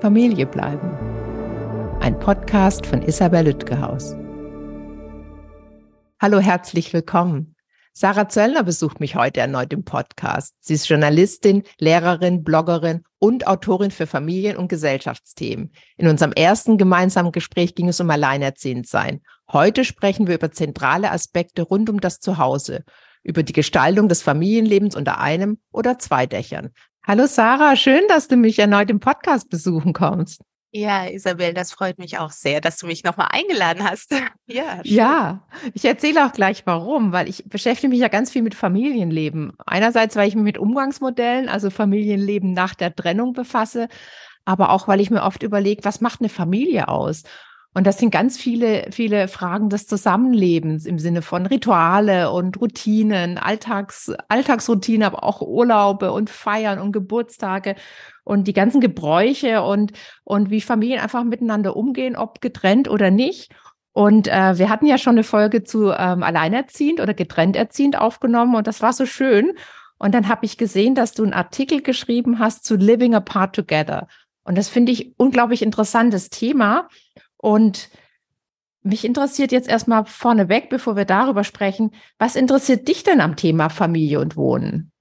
Familie bleiben. Ein Podcast von Isabel Lütgehaus. Hallo, herzlich willkommen. Sarah Zöllner besucht mich heute erneut im Podcast. Sie ist Journalistin, Lehrerin, Bloggerin und Autorin für Familien- und Gesellschaftsthemen. In unserem ersten gemeinsamen Gespräch ging es um Alleinerziehendsein. Heute sprechen wir über zentrale Aspekte rund um das Zuhause, über die Gestaltung des Familienlebens unter einem oder zwei Dächern. Hallo Sarah, schön, dass du mich erneut im Podcast besuchen kommst. Ja, Isabel, das freut mich auch sehr, dass du mich nochmal eingeladen hast. Ja, schön. ja, ich erzähle auch gleich warum, weil ich beschäftige mich ja ganz viel mit Familienleben. Einerseits, weil ich mich mit Umgangsmodellen, also Familienleben nach der Trennung befasse, aber auch, weil ich mir oft überlege, was macht eine Familie aus? Und das sind ganz viele, viele Fragen des Zusammenlebens im Sinne von Rituale und Routinen, Alltags, Alltagsroutine, aber auch Urlaube und Feiern und Geburtstage und die ganzen Gebräuche und, und wie Familien einfach miteinander umgehen, ob getrennt oder nicht. Und äh, wir hatten ja schon eine Folge zu ähm, Alleinerziehend oder getrennt erziehend aufgenommen und das war so schön. Und dann habe ich gesehen, dass du einen Artikel geschrieben hast zu Living Apart Together. Und das finde ich unglaublich interessantes Thema. Und mich interessiert jetzt erstmal vorneweg, bevor wir darüber sprechen, was interessiert dich denn am Thema Familie und Wohnen?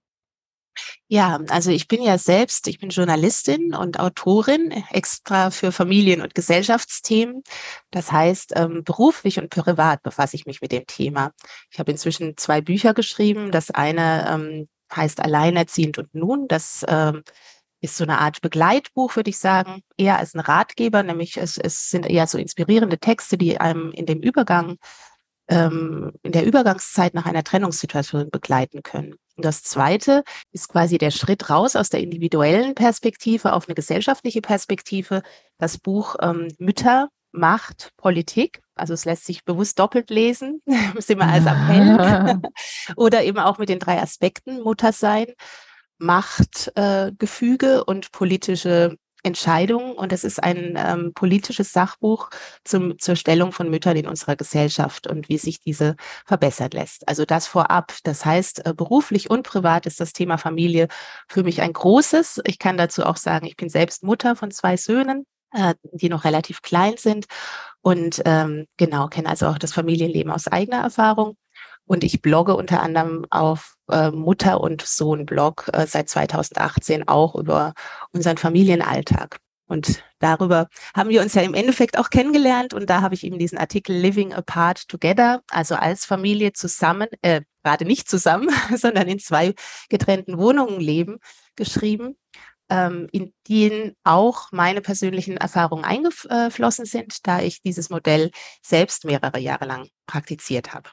Ja, also ich bin ja selbst, ich bin Journalistin und Autorin extra für Familien- und Gesellschaftsthemen. Das heißt, ähm, beruflich und privat befasse ich mich mit dem Thema. Ich habe inzwischen zwei Bücher geschrieben. Das eine ähm, heißt Alleinerziehend und nun. Das ähm, ist so eine Art Begleitbuch, würde ich sagen, eher als ein Ratgeber, nämlich es, es sind eher so inspirierende Texte, die einem in dem Übergang, ähm, in der Übergangszeit nach einer Trennungssituation begleiten können. Und das zweite ist quasi der Schritt raus aus der individuellen Perspektive auf eine gesellschaftliche Perspektive. Das Buch ähm, Mütter, Macht, Politik. Also es lässt sich bewusst doppelt lesen, ist immer als Appell. Oder eben auch mit den drei Aspekten Mutter sein, Machtgefüge äh, und politische Entscheidungen. Und es ist ein ähm, politisches Sachbuch zum, zur Stellung von Müttern in unserer Gesellschaft und wie sich diese verbessern lässt. Also das vorab. Das heißt, äh, beruflich und privat ist das Thema Familie für mich ein großes. Ich kann dazu auch sagen, ich bin selbst Mutter von zwei Söhnen äh, die noch relativ klein sind und ähm, genau kenne also auch das Familienleben aus eigener Erfahrung und ich blogge unter anderem auf äh, Mutter- und Sohn-Blog äh, seit 2018 auch über unseren Familienalltag. Und darüber haben wir uns ja im Endeffekt auch kennengelernt. Und da habe ich eben diesen Artikel Living Apart Together, also als Familie zusammen, äh, gerade nicht zusammen, sondern in zwei getrennten Wohnungen leben, geschrieben, ähm, in denen auch meine persönlichen Erfahrungen eingeflossen sind, da ich dieses Modell selbst mehrere Jahre lang praktiziert habe.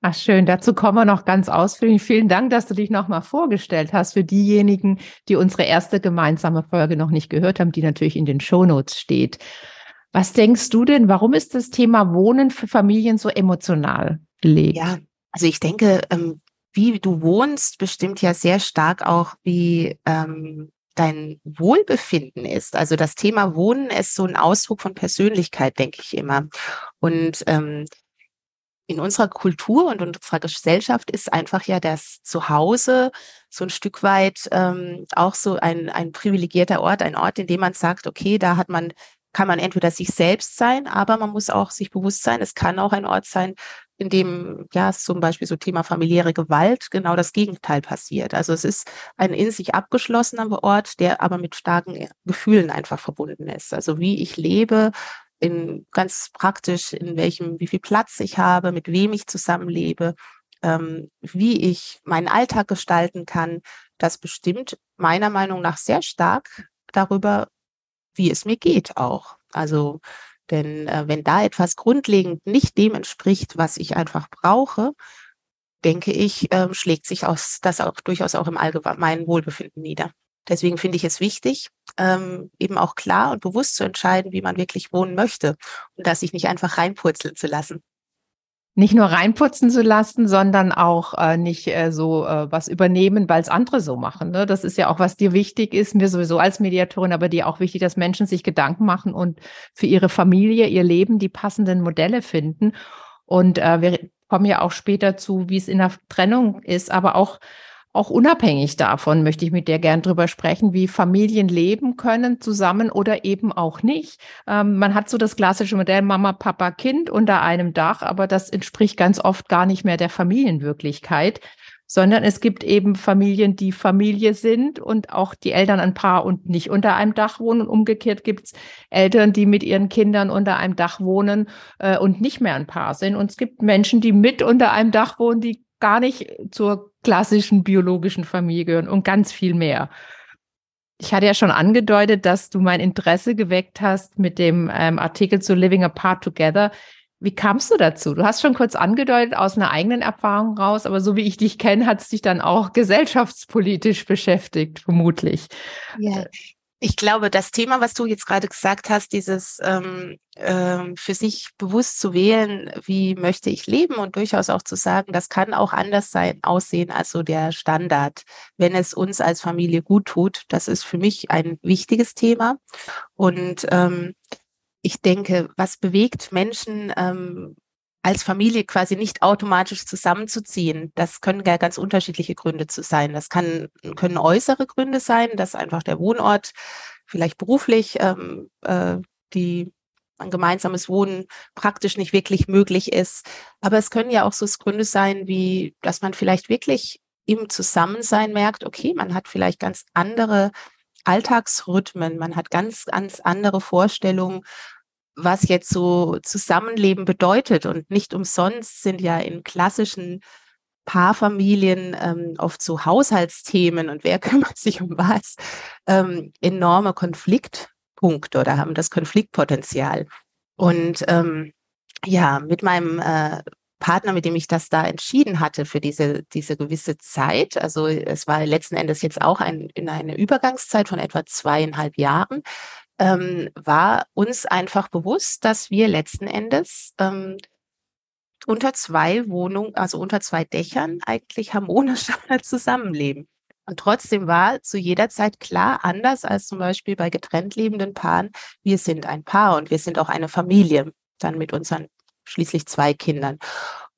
Ach schön, dazu kommen wir noch ganz ausführlich. Vielen Dank, dass du dich nochmal vorgestellt hast für diejenigen, die unsere erste gemeinsame Folge noch nicht gehört haben, die natürlich in den Shownotes steht. Was denkst du denn, warum ist das Thema Wohnen für Familien so emotional belegt? Ja, also ich denke, ähm, wie du wohnst, bestimmt ja sehr stark auch, wie ähm, dein Wohlbefinden ist. Also das Thema Wohnen ist so ein Ausdruck von Persönlichkeit, denke ich immer. Und ähm, in unserer Kultur und unserer Gesellschaft ist einfach ja das Zuhause so ein Stück weit ähm, auch so ein, ein privilegierter Ort, ein Ort, in dem man sagt, okay, da hat man, kann man entweder sich selbst sein, aber man muss auch sich bewusst sein, es kann auch ein Ort sein, in dem ja zum Beispiel so Thema familiäre Gewalt genau das Gegenteil passiert. Also es ist ein in sich abgeschlossener Ort, der aber mit starken Gefühlen einfach verbunden ist. Also wie ich lebe, in ganz praktisch, in welchem, wie viel Platz ich habe, mit wem ich zusammenlebe, ähm, wie ich meinen Alltag gestalten kann, das bestimmt meiner Meinung nach sehr stark darüber, wie es mir geht auch. Also, denn äh, wenn da etwas grundlegend nicht dem entspricht, was ich einfach brauche, denke ich, äh, schlägt sich aus, das auch durchaus auch im allgemeinen Wohlbefinden nieder. Deswegen finde ich es wichtig, ähm, eben auch klar und bewusst zu entscheiden, wie man wirklich wohnen möchte und das sich nicht einfach reinpurzeln zu lassen. Nicht nur reinputzen zu lassen, sondern auch äh, nicht äh, so äh, was übernehmen, weil es andere so machen. Ne? Das ist ja auch, was dir wichtig ist, mir sowieso als Mediatorin, aber dir auch wichtig, dass Menschen sich Gedanken machen und für ihre Familie, ihr Leben die passenden Modelle finden. Und äh, wir kommen ja auch später zu, wie es in der Trennung ist, aber auch auch unabhängig davon möchte ich mit dir gern drüber sprechen, wie Familien leben können zusammen oder eben auch nicht. Ähm, man hat so das klassische Modell Mama, Papa, Kind unter einem Dach, aber das entspricht ganz oft gar nicht mehr der Familienwirklichkeit sondern es gibt eben Familien, die Familie sind und auch die Eltern ein Paar und nicht unter einem Dach wohnen. Und umgekehrt gibt es Eltern, die mit ihren Kindern unter einem Dach wohnen äh, und nicht mehr ein Paar sind. Und es gibt Menschen, die mit unter einem Dach wohnen, die gar nicht zur klassischen biologischen Familie gehören und ganz viel mehr. Ich hatte ja schon angedeutet, dass du mein Interesse geweckt hast mit dem ähm, Artikel zu Living Apart Together. Wie kamst du dazu? Du hast schon kurz angedeutet aus einer eigenen Erfahrung raus, aber so wie ich dich kenne, hat es dich dann auch gesellschaftspolitisch beschäftigt, vermutlich. Ja, ich glaube, das Thema, was du jetzt gerade gesagt hast, dieses ähm, ähm, für sich bewusst zu wählen, wie möchte ich leben und durchaus auch zu sagen, das kann auch anders sein, aussehen als so der Standard, wenn es uns als Familie gut tut. Das ist für mich ein wichtiges Thema. Und ähm, ich denke, was bewegt Menschen, ähm, als Familie quasi nicht automatisch zusammenzuziehen. Das können ja ganz unterschiedliche Gründe zu sein. Das kann, können äußere Gründe sein, dass einfach der Wohnort vielleicht beruflich ähm, äh, die ein gemeinsames Wohnen praktisch nicht wirklich möglich ist. Aber es können ja auch so Gründe sein, wie dass man vielleicht wirklich im Zusammensein merkt, okay, man hat vielleicht ganz andere Alltagsrhythmen, man hat ganz, ganz andere Vorstellungen was jetzt so Zusammenleben bedeutet. Und nicht umsonst sind ja in klassischen Paarfamilien ähm, oft so Haushaltsthemen und wer kümmert sich um was, ähm, enorme Konfliktpunkte oder haben das Konfliktpotenzial. Und ähm, ja, mit meinem äh, Partner, mit dem ich das da entschieden hatte für diese, diese gewisse Zeit. Also es war letzten Endes jetzt auch ein, in eine Übergangszeit von etwa zweieinhalb Jahren ähm, war uns einfach bewusst, dass wir letzten Endes ähm, unter zwei Wohnungen, also unter zwei Dächern eigentlich harmonisch zusammenleben. Und trotzdem war zu jeder Zeit klar, anders als zum Beispiel bei getrennt lebenden Paaren, wir sind ein Paar und wir sind auch eine Familie, dann mit unseren schließlich zwei Kindern.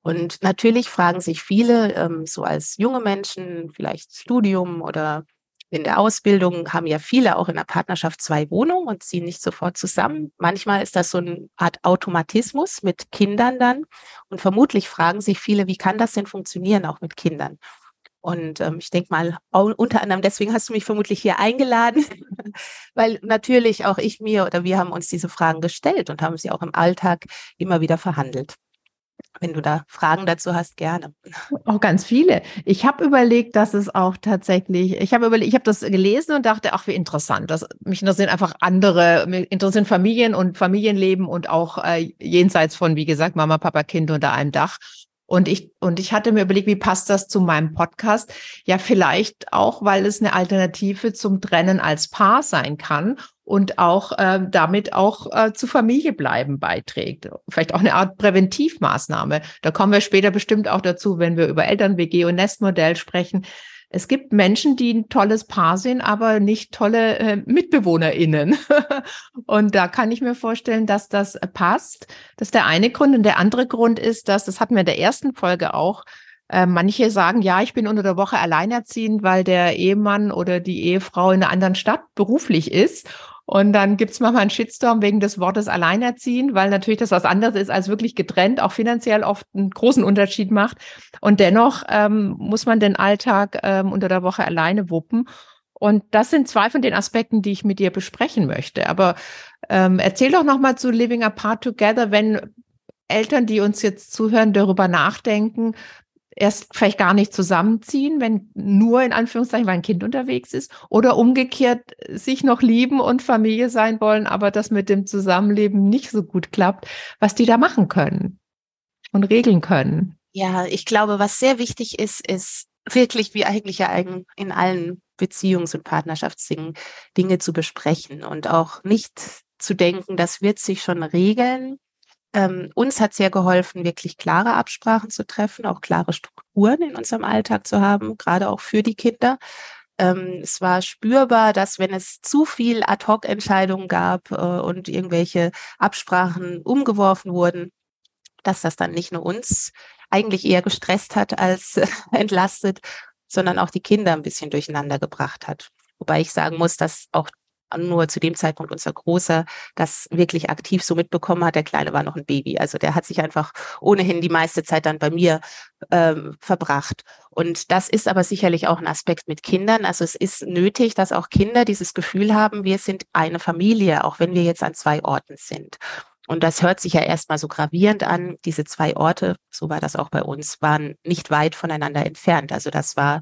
Und natürlich fragen sich viele, ähm, so als junge Menschen, vielleicht Studium oder in der Ausbildung haben ja viele auch in der Partnerschaft zwei Wohnungen und ziehen nicht sofort zusammen. Manchmal ist das so eine Art Automatismus mit Kindern dann. Und vermutlich fragen sich viele, wie kann das denn funktionieren, auch mit Kindern? Und ähm, ich denke mal, unter anderem deswegen hast du mich vermutlich hier eingeladen, weil natürlich auch ich mir oder wir haben uns diese Fragen gestellt und haben sie auch im Alltag immer wieder verhandelt. Wenn du da Fragen dazu hast, gerne. Auch ganz viele. Ich habe überlegt, dass es auch tatsächlich, ich habe überlegt, ich habe das gelesen und dachte, ach, wie interessant. Das, mich interessieren einfach andere, mich interessieren Familien und Familienleben und auch äh, jenseits von, wie gesagt, Mama, Papa, Kind unter einem Dach. Und ich, und ich hatte mir überlegt, wie passt das zu meinem Podcast? Ja, vielleicht auch, weil es eine Alternative zum Trennen als Paar sein kann und auch äh, damit auch äh, zu Familie bleiben beiträgt. Vielleicht auch eine Art Präventivmaßnahme. Da kommen wir später bestimmt auch dazu, wenn wir über Eltern-WG und Nestmodell sprechen. Es gibt Menschen, die ein tolles Paar sind, aber nicht tolle äh, MitbewohnerInnen. und da kann ich mir vorstellen, dass das passt. Das ist der eine Grund. Und der andere Grund ist, dass, das hatten wir in der ersten Folge auch, äh, manche sagen, ja, ich bin unter der Woche alleinerziehend, weil der Ehemann oder die Ehefrau in einer anderen Stadt beruflich ist. Und dann gibt's manchmal einen Shitstorm wegen des Wortes alleinerziehen, weil natürlich das was anderes ist als wirklich getrennt, auch finanziell oft einen großen Unterschied macht. Und dennoch ähm, muss man den Alltag ähm, unter der Woche alleine wuppen. Und das sind zwei von den Aspekten, die ich mit dir besprechen möchte. Aber ähm, erzähl doch nochmal zu Living Apart Together, wenn Eltern, die uns jetzt zuhören, darüber nachdenken, erst vielleicht gar nicht zusammenziehen, wenn nur in Anführungszeichen, weil ein Kind unterwegs ist, oder umgekehrt sich noch lieben und Familie sein wollen, aber das mit dem Zusammenleben nicht so gut klappt, was die da machen können und regeln können. Ja, ich glaube, was sehr wichtig ist, ist wirklich wie eigentlich ja in allen Beziehungs- und Partnerschaftsdingen Dinge zu besprechen und auch nicht zu denken, das wird sich schon regeln, ähm, uns hat sehr geholfen, wirklich klare Absprachen zu treffen, auch klare Strukturen in unserem Alltag zu haben, gerade auch für die Kinder. Ähm, es war spürbar, dass wenn es zu viel Ad-hoc-Entscheidungen gab äh, und irgendwelche Absprachen umgeworfen wurden, dass das dann nicht nur uns eigentlich eher gestresst hat als entlastet sondern auch die Kinder ein bisschen durcheinander gebracht hat. Wobei ich sagen muss, dass auch nur zu dem Zeitpunkt unser Großer das wirklich aktiv so mitbekommen hat. Der Kleine war noch ein Baby. Also der hat sich einfach ohnehin die meiste Zeit dann bei mir ähm, verbracht. Und das ist aber sicherlich auch ein Aspekt mit Kindern. Also es ist nötig, dass auch Kinder dieses Gefühl haben, wir sind eine Familie, auch wenn wir jetzt an zwei Orten sind. Und das hört sich ja erstmal so gravierend an. Diese zwei Orte, so war das auch bei uns, waren nicht weit voneinander entfernt. Also das war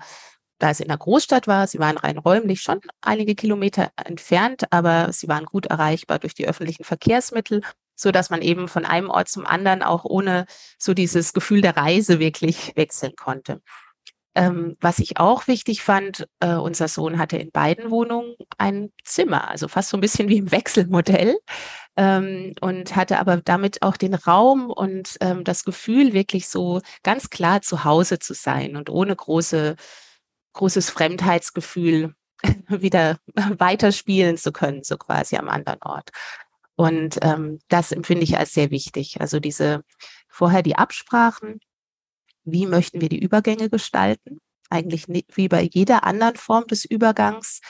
da es in der Großstadt war, sie waren rein räumlich schon einige Kilometer entfernt, aber sie waren gut erreichbar durch die öffentlichen Verkehrsmittel, so dass man eben von einem Ort zum anderen auch ohne so dieses Gefühl der Reise wirklich wechseln konnte. Ähm, was ich auch wichtig fand, äh, unser Sohn hatte in beiden Wohnungen ein Zimmer, also fast so ein bisschen wie im Wechselmodell ähm, und hatte aber damit auch den Raum und ähm, das Gefühl, wirklich so ganz klar zu Hause zu sein und ohne große großes Fremdheitsgefühl wieder weiterspielen zu können, so quasi am anderen Ort. Und ähm, das empfinde ich als sehr wichtig. Also diese vorher die Absprachen, wie möchten wir die Übergänge gestalten? Eigentlich wie bei jeder anderen Form des Übergangs.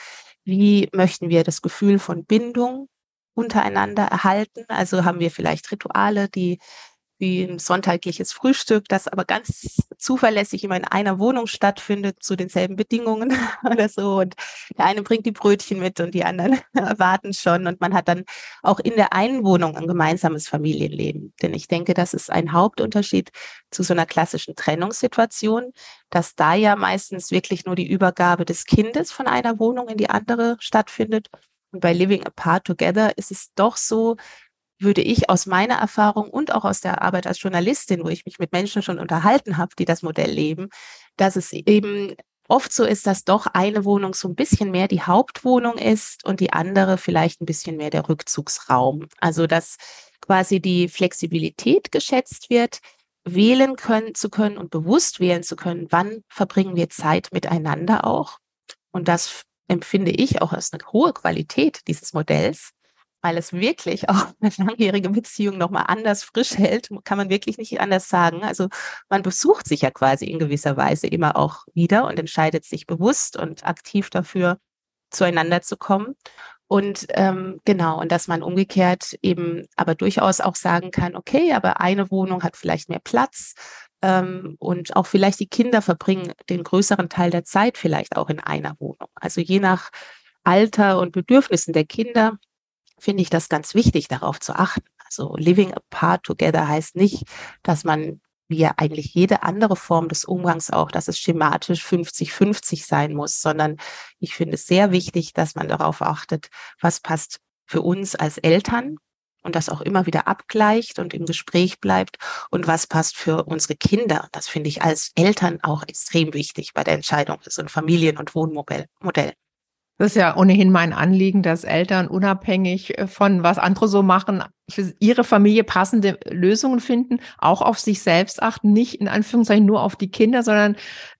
Wie möchten wir das Gefühl von Bindung untereinander erhalten? Also haben wir vielleicht Rituale, die wie ein sonntägliches Frühstück, das aber ganz zuverlässig immer in einer Wohnung stattfindet, zu denselben Bedingungen oder so. Und der eine bringt die Brötchen mit und die anderen warten schon. Und man hat dann auch in der einen Wohnung ein gemeinsames Familienleben. Denn ich denke, das ist ein Hauptunterschied zu so einer klassischen Trennungssituation, dass da ja meistens wirklich nur die Übergabe des Kindes von einer Wohnung in die andere stattfindet. Und bei Living Apart Together ist es doch so, würde ich aus meiner Erfahrung und auch aus der Arbeit als Journalistin, wo ich mich mit Menschen schon unterhalten habe, die das Modell leben, dass es eben oft so ist, dass doch eine Wohnung so ein bisschen mehr die Hauptwohnung ist und die andere vielleicht ein bisschen mehr der Rückzugsraum. Also dass quasi die Flexibilität geschätzt wird, wählen können zu können und bewusst wählen zu können, wann verbringen wir Zeit miteinander auch. Und das empfinde ich auch als eine hohe Qualität dieses Modells, weil es wirklich auch eine langjährige Beziehung nochmal anders frisch hält, kann man wirklich nicht anders sagen. Also man besucht sich ja quasi in gewisser Weise immer auch wieder und entscheidet sich bewusst und aktiv dafür, zueinander zu kommen. Und ähm, genau, und dass man umgekehrt eben aber durchaus auch sagen kann, okay, aber eine Wohnung hat vielleicht mehr Platz ähm, und auch vielleicht die Kinder verbringen den größeren Teil der Zeit vielleicht auch in einer Wohnung. Also je nach Alter und Bedürfnissen der Kinder finde ich das ganz wichtig, darauf zu achten. Also living apart together heißt nicht, dass man wie eigentlich jede andere Form des Umgangs auch, dass es schematisch 50-50 sein muss, sondern ich finde es sehr wichtig, dass man darauf achtet, was passt für uns als Eltern und das auch immer wieder abgleicht und im Gespräch bleibt und was passt für unsere Kinder. Das finde ich als Eltern auch extrem wichtig bei der Entscheidung ein Familien- und Wohnmodell. Das ist ja ohnehin mein Anliegen, dass Eltern unabhängig äh, von was andere so machen, für ihre Familie passende Lösungen finden, auch auf sich selbst achten, nicht in Anführungszeichen nur auf die Kinder, sondern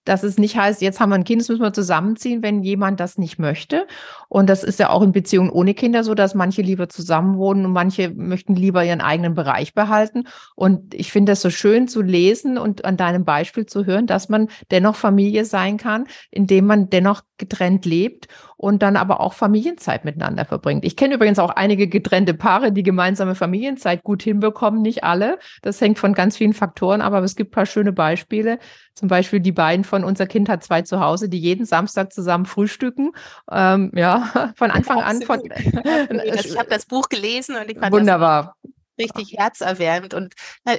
dass es nicht heißt, jetzt haben wir ein Kind, das müssen wir zusammenziehen, wenn jemand das nicht möchte. Und das ist ja auch in Beziehungen ohne Kinder so, dass manche lieber zusammenwohnen und manche möchten lieber ihren eigenen Bereich behalten. Und ich finde das so schön zu lesen und an deinem Beispiel zu hören, dass man dennoch Familie sein kann, indem man dennoch getrennt lebt und dann aber auch Familienzeit miteinander verbringt. Ich kenne übrigens auch einige getrennte Paare, die gemeinsame Familienzeit gut hinbekommen, nicht alle. Das hängt von ganz vielen Faktoren, aber es gibt ein paar schöne Beispiele. Zum Beispiel die beiden von unser Kind hat zwei zu Hause, die jeden Samstag zusammen frühstücken. Ähm, ja, von Anfang an. Von, ich habe das Buch gelesen und ich fand wunderbar. Das richtig herzerwärmend. Und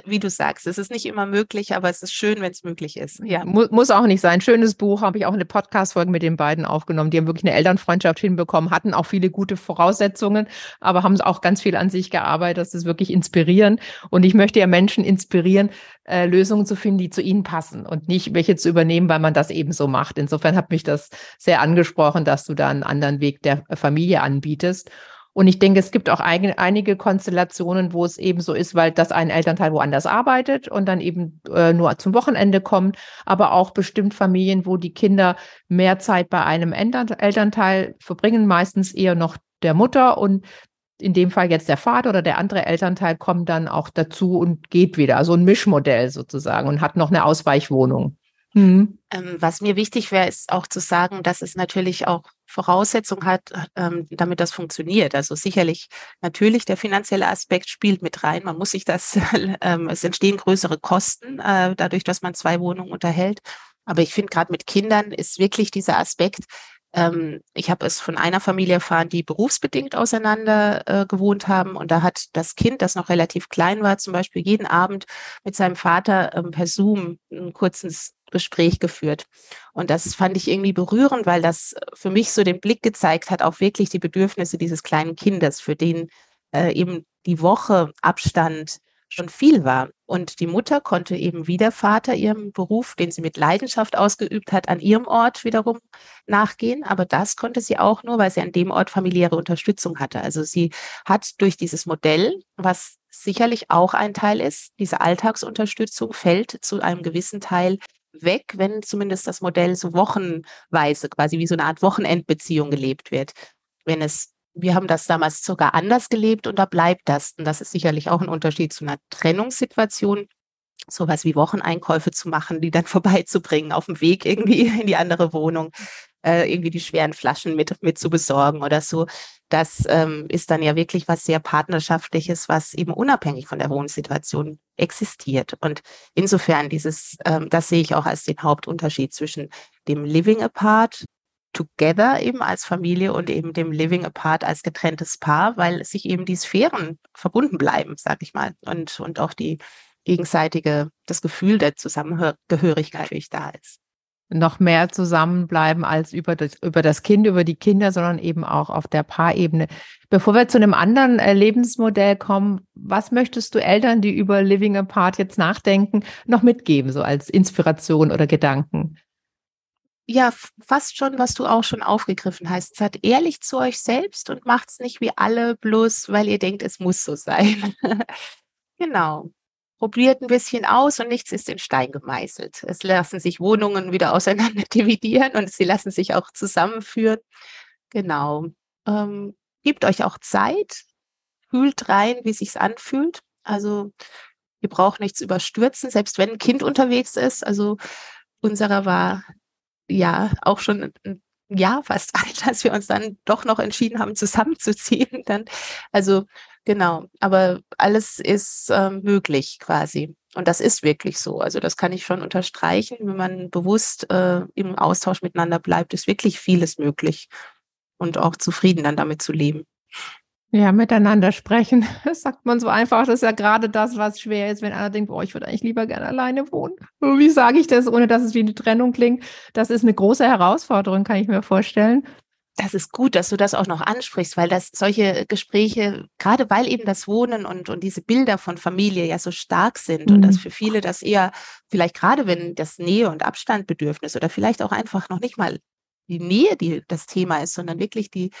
wie du sagst, es ist nicht immer möglich, aber es ist schön, wenn es möglich ist. Ja, mu muss auch nicht sein. Schönes Buch, habe ich auch eine Podcast-Folge mit den beiden aufgenommen. Die haben wirklich eine Elternfreundschaft hinbekommen, hatten auch viele gute Voraussetzungen, aber haben auch ganz viel an sich gearbeitet. Das ist wirklich inspirierend. Und ich möchte ja Menschen inspirieren, äh, Lösungen zu finden, die zu ihnen passen und nicht welche zu übernehmen, weil man das eben so macht. Insofern hat mich das sehr angesprochen, dass du da einen anderen Weg der Familie anbietest. Und ich denke, es gibt auch ein, einige Konstellationen, wo es eben so ist, weil das ein Elternteil woanders arbeitet und dann eben äh, nur zum Wochenende kommt, aber auch bestimmt Familien, wo die Kinder mehr Zeit bei einem Elternteil verbringen, meistens eher noch der Mutter und in dem Fall jetzt der Vater oder der andere Elternteil kommt dann auch dazu und geht wieder. Also ein Mischmodell sozusagen und hat noch eine Ausweichwohnung. Mhm. Ähm, was mir wichtig wäre, ist auch zu sagen, dass es natürlich auch Voraussetzungen hat, ähm, damit das funktioniert. Also sicherlich natürlich der finanzielle Aspekt spielt mit rein. Man muss sich das, ähm, es entstehen größere Kosten äh, dadurch, dass man zwei Wohnungen unterhält. Aber ich finde gerade mit Kindern ist wirklich dieser Aspekt, ähm, ich habe es von einer Familie erfahren, die berufsbedingt auseinander äh, gewohnt haben. Und da hat das Kind, das noch relativ klein war, zum Beispiel jeden Abend mit seinem Vater ähm, per Zoom ein kurzes Gespräch geführt. Und das fand ich irgendwie berührend, weil das für mich so den Blick gezeigt hat auf wirklich die Bedürfnisse dieses kleinen Kindes, für den äh, eben die Woche Abstand schon viel war. Und die Mutter konnte eben wie der Vater ihrem Beruf, den sie mit Leidenschaft ausgeübt hat, an ihrem Ort wiederum nachgehen. Aber das konnte sie auch nur, weil sie an dem Ort familiäre Unterstützung hatte. Also sie hat durch dieses Modell, was sicherlich auch ein Teil ist, diese Alltagsunterstützung fällt zu einem gewissen Teil weg, wenn zumindest das Modell so wochenweise, quasi wie so eine Art Wochenendbeziehung gelebt wird. Wenn es wir haben das damals sogar anders gelebt und da bleibt das. Und das ist sicherlich auch ein Unterschied zu einer Trennungssituation, sowas wie Wocheneinkäufe zu machen, die dann vorbeizubringen, auf dem Weg irgendwie in die andere Wohnung, äh, irgendwie die schweren Flaschen mit, mit zu besorgen oder so. Das ähm, ist dann ja wirklich was sehr Partnerschaftliches, was eben unabhängig von der Wohnsituation existiert. Und insofern dieses, ähm, das sehe ich auch als den Hauptunterschied zwischen dem Living Apart together eben als Familie und eben dem Living apart als getrenntes Paar, weil sich eben die Sphären verbunden bleiben, sag ich mal, und, und auch die gegenseitige, das Gefühl der Zusammengehörigkeit natürlich da ist. Noch mehr zusammenbleiben als über das, über das Kind, über die Kinder, sondern eben auch auf der Paarebene. Bevor wir zu einem anderen äh, Lebensmodell kommen, was möchtest du Eltern, die über Living Apart jetzt nachdenken, noch mitgeben, so als Inspiration oder Gedanken? ja, fast schon, was du auch schon aufgegriffen hast. Seid ehrlich zu euch selbst und macht's nicht wie alle, bloß weil ihr denkt, es muss so sein. genau. Probiert ein bisschen aus und nichts ist in Stein gemeißelt. Es lassen sich Wohnungen wieder auseinander dividieren und sie lassen sich auch zusammenführen. Genau. Ähm, gebt euch auch Zeit, fühlt rein, wie sich's anfühlt. Also ihr braucht nichts überstürzen, selbst wenn ein Kind unterwegs ist. Also unserer war ja auch schon ein Jahr fast alt, als wir uns dann doch noch entschieden haben, zusammenzuziehen. Dann, also genau, aber alles ist äh, möglich quasi. Und das ist wirklich so. Also das kann ich schon unterstreichen. Wenn man bewusst äh, im Austausch miteinander bleibt, ist wirklich vieles möglich und auch zufrieden dann damit zu leben. Ja, miteinander sprechen. Das sagt man so einfach. Das ist ja gerade das, was schwer ist, wenn einer denkt, boah, ich würde eigentlich lieber gerne alleine wohnen. Wie sage ich das, ohne dass es wie eine Trennung klingt? Das ist eine große Herausforderung, kann ich mir vorstellen. Das ist gut, dass du das auch noch ansprichst, weil das solche Gespräche, gerade weil eben das Wohnen und, und diese Bilder von Familie ja so stark sind mhm. und dass für viele das eher, vielleicht gerade wenn das Nähe- und Abstandbedürfnis oder vielleicht auch einfach noch nicht mal die Nähe, die das Thema ist, sondern wirklich die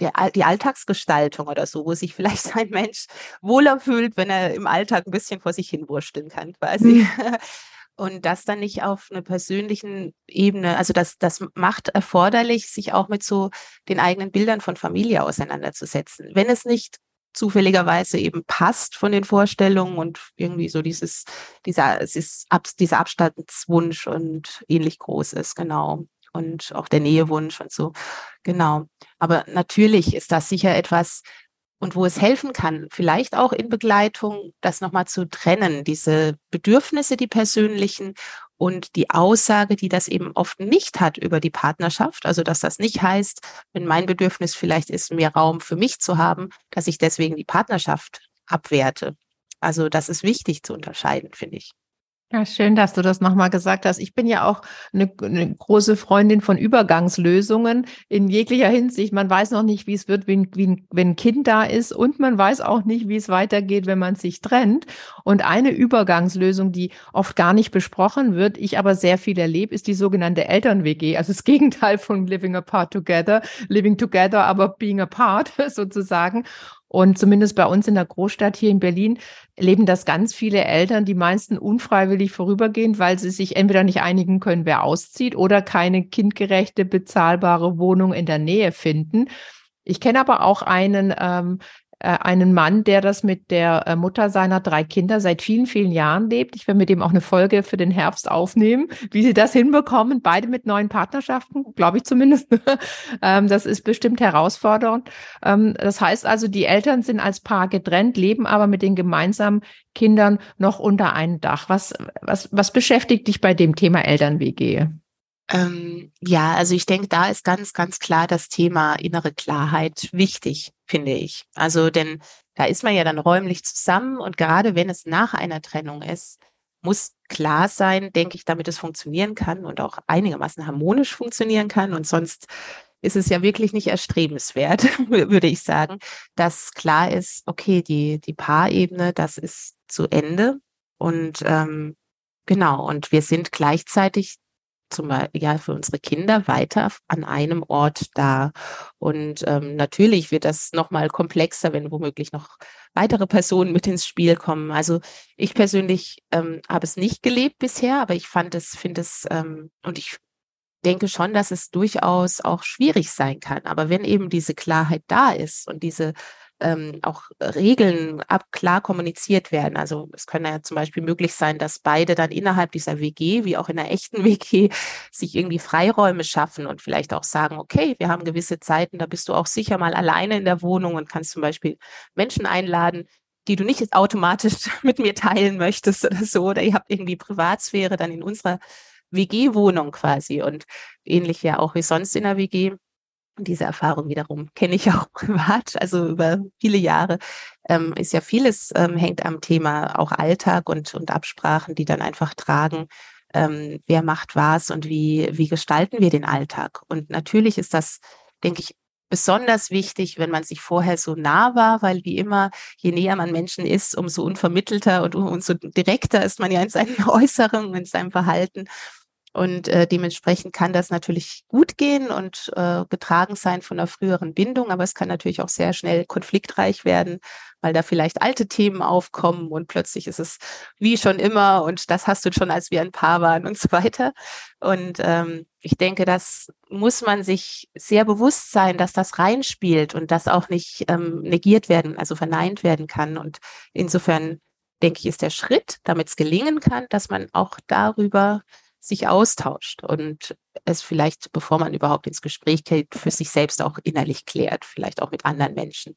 der, die Alltagsgestaltung oder so, wo sich vielleicht ein Mensch wohler fühlt, wenn er im Alltag ein bisschen vor sich hin wursteln kann, quasi. Mhm. Und das dann nicht auf einer persönlichen Ebene, also das, das macht erforderlich, sich auch mit so den eigenen Bildern von Familie auseinanderzusetzen. Wenn es nicht zufälligerweise eben passt von den Vorstellungen und irgendwie so dieses, dieser, es ist ab, dieser Abstandswunsch und ähnlich groß ist, genau und auch der Nähewunsch und so. Genau. Aber natürlich ist das sicher etwas, und wo es helfen kann, vielleicht auch in Begleitung, das nochmal zu trennen, diese Bedürfnisse, die persönlichen und die Aussage, die das eben oft nicht hat über die Partnerschaft. Also, dass das nicht heißt, wenn mein Bedürfnis vielleicht ist, mehr Raum für mich zu haben, dass ich deswegen die Partnerschaft abwerte. Also, das ist wichtig zu unterscheiden, finde ich. Ja, schön, dass du das nochmal gesagt hast. Ich bin ja auch eine, eine, große Freundin von Übergangslösungen in jeglicher Hinsicht. Man weiß noch nicht, wie es wird, wenn, wenn, ein Kind da ist und man weiß auch nicht, wie es weitergeht, wenn man sich trennt. Und eine Übergangslösung, die oft gar nicht besprochen wird, ich aber sehr viel erlebe, ist die sogenannte Eltern-WG. Also das Gegenteil von Living Apart Together, Living Together, aber Being Apart sozusagen. Und zumindest bei uns in der Großstadt hier in Berlin leben das ganz viele Eltern, die meisten unfreiwillig vorübergehend, weil sie sich entweder nicht einigen können, wer auszieht oder keine kindgerechte, bezahlbare Wohnung in der Nähe finden. Ich kenne aber auch einen ähm, äh, einen Mann, der das mit der äh, Mutter seiner drei Kinder seit vielen, vielen Jahren lebt. Ich werde mit dem auch eine Folge für den Herbst aufnehmen, wie sie das hinbekommen, beide mit neuen Partnerschaften, glaube ich zumindest. ähm, das ist bestimmt herausfordernd. Ähm, das heißt also, die Eltern sind als Paar getrennt, leben aber mit den gemeinsamen Kindern noch unter einem Dach. Was, was, was beschäftigt dich bei dem Thema Eltern-WG? Ähm, ja, also ich denke, da ist ganz, ganz klar das Thema innere Klarheit wichtig, finde ich. Also, denn da ist man ja dann räumlich zusammen und gerade wenn es nach einer Trennung ist, muss klar sein, denke ich, damit es funktionieren kann und auch einigermaßen harmonisch funktionieren kann. Und sonst ist es ja wirklich nicht erstrebenswert, würde ich sagen, dass klar ist, okay, die, die Paarebene, das ist zu Ende. Und ähm, genau, und wir sind gleichzeitig zum ja für unsere Kinder weiter an einem Ort da. Und ähm, natürlich wird das nochmal komplexer, wenn womöglich noch weitere Personen mit ins Spiel kommen. Also ich persönlich ähm, habe es nicht gelebt bisher, aber ich fand es, finde es, ähm, und ich denke schon, dass es durchaus auch schwierig sein kann. Aber wenn eben diese Klarheit da ist und diese ähm, auch Regeln ab klar kommuniziert werden. Also es kann ja zum Beispiel möglich sein, dass beide dann innerhalb dieser WG, wie auch in der echten WG, sich irgendwie Freiräume schaffen und vielleicht auch sagen, okay, wir haben gewisse Zeiten, da bist du auch sicher mal alleine in der Wohnung und kannst zum Beispiel Menschen einladen, die du nicht automatisch mit mir teilen möchtest oder so, oder ihr habt irgendwie Privatsphäre dann in unserer WG-Wohnung quasi und ähnlich ja auch wie sonst in der WG. Und diese Erfahrung wiederum kenne ich auch privat, also über viele Jahre ähm, ist ja vieles ähm, hängt am Thema auch Alltag und, und Absprachen, die dann einfach tragen, ähm, wer macht was und wie, wie gestalten wir den Alltag. Und natürlich ist das, denke ich, besonders wichtig, wenn man sich vorher so nah war, weil wie immer, je näher man Menschen ist, umso unvermittelter und umso direkter ist man ja in seinen Äußerungen, in seinem Verhalten. Und äh, dementsprechend kann das natürlich gut gehen und äh, getragen sein von einer früheren Bindung, aber es kann natürlich auch sehr schnell konfliktreich werden, weil da vielleicht alte Themen aufkommen und plötzlich ist es wie schon immer und das hast du schon, als wir ein Paar waren und so weiter. Und ähm, ich denke, das muss man sich sehr bewusst sein, dass das reinspielt und das auch nicht ähm, negiert werden, also verneint werden kann. Und insofern denke ich, ist der Schritt, damit es gelingen kann, dass man auch darüber sich austauscht und es vielleicht, bevor man überhaupt ins Gespräch geht, für sich selbst auch innerlich klärt, vielleicht auch mit anderen Menschen.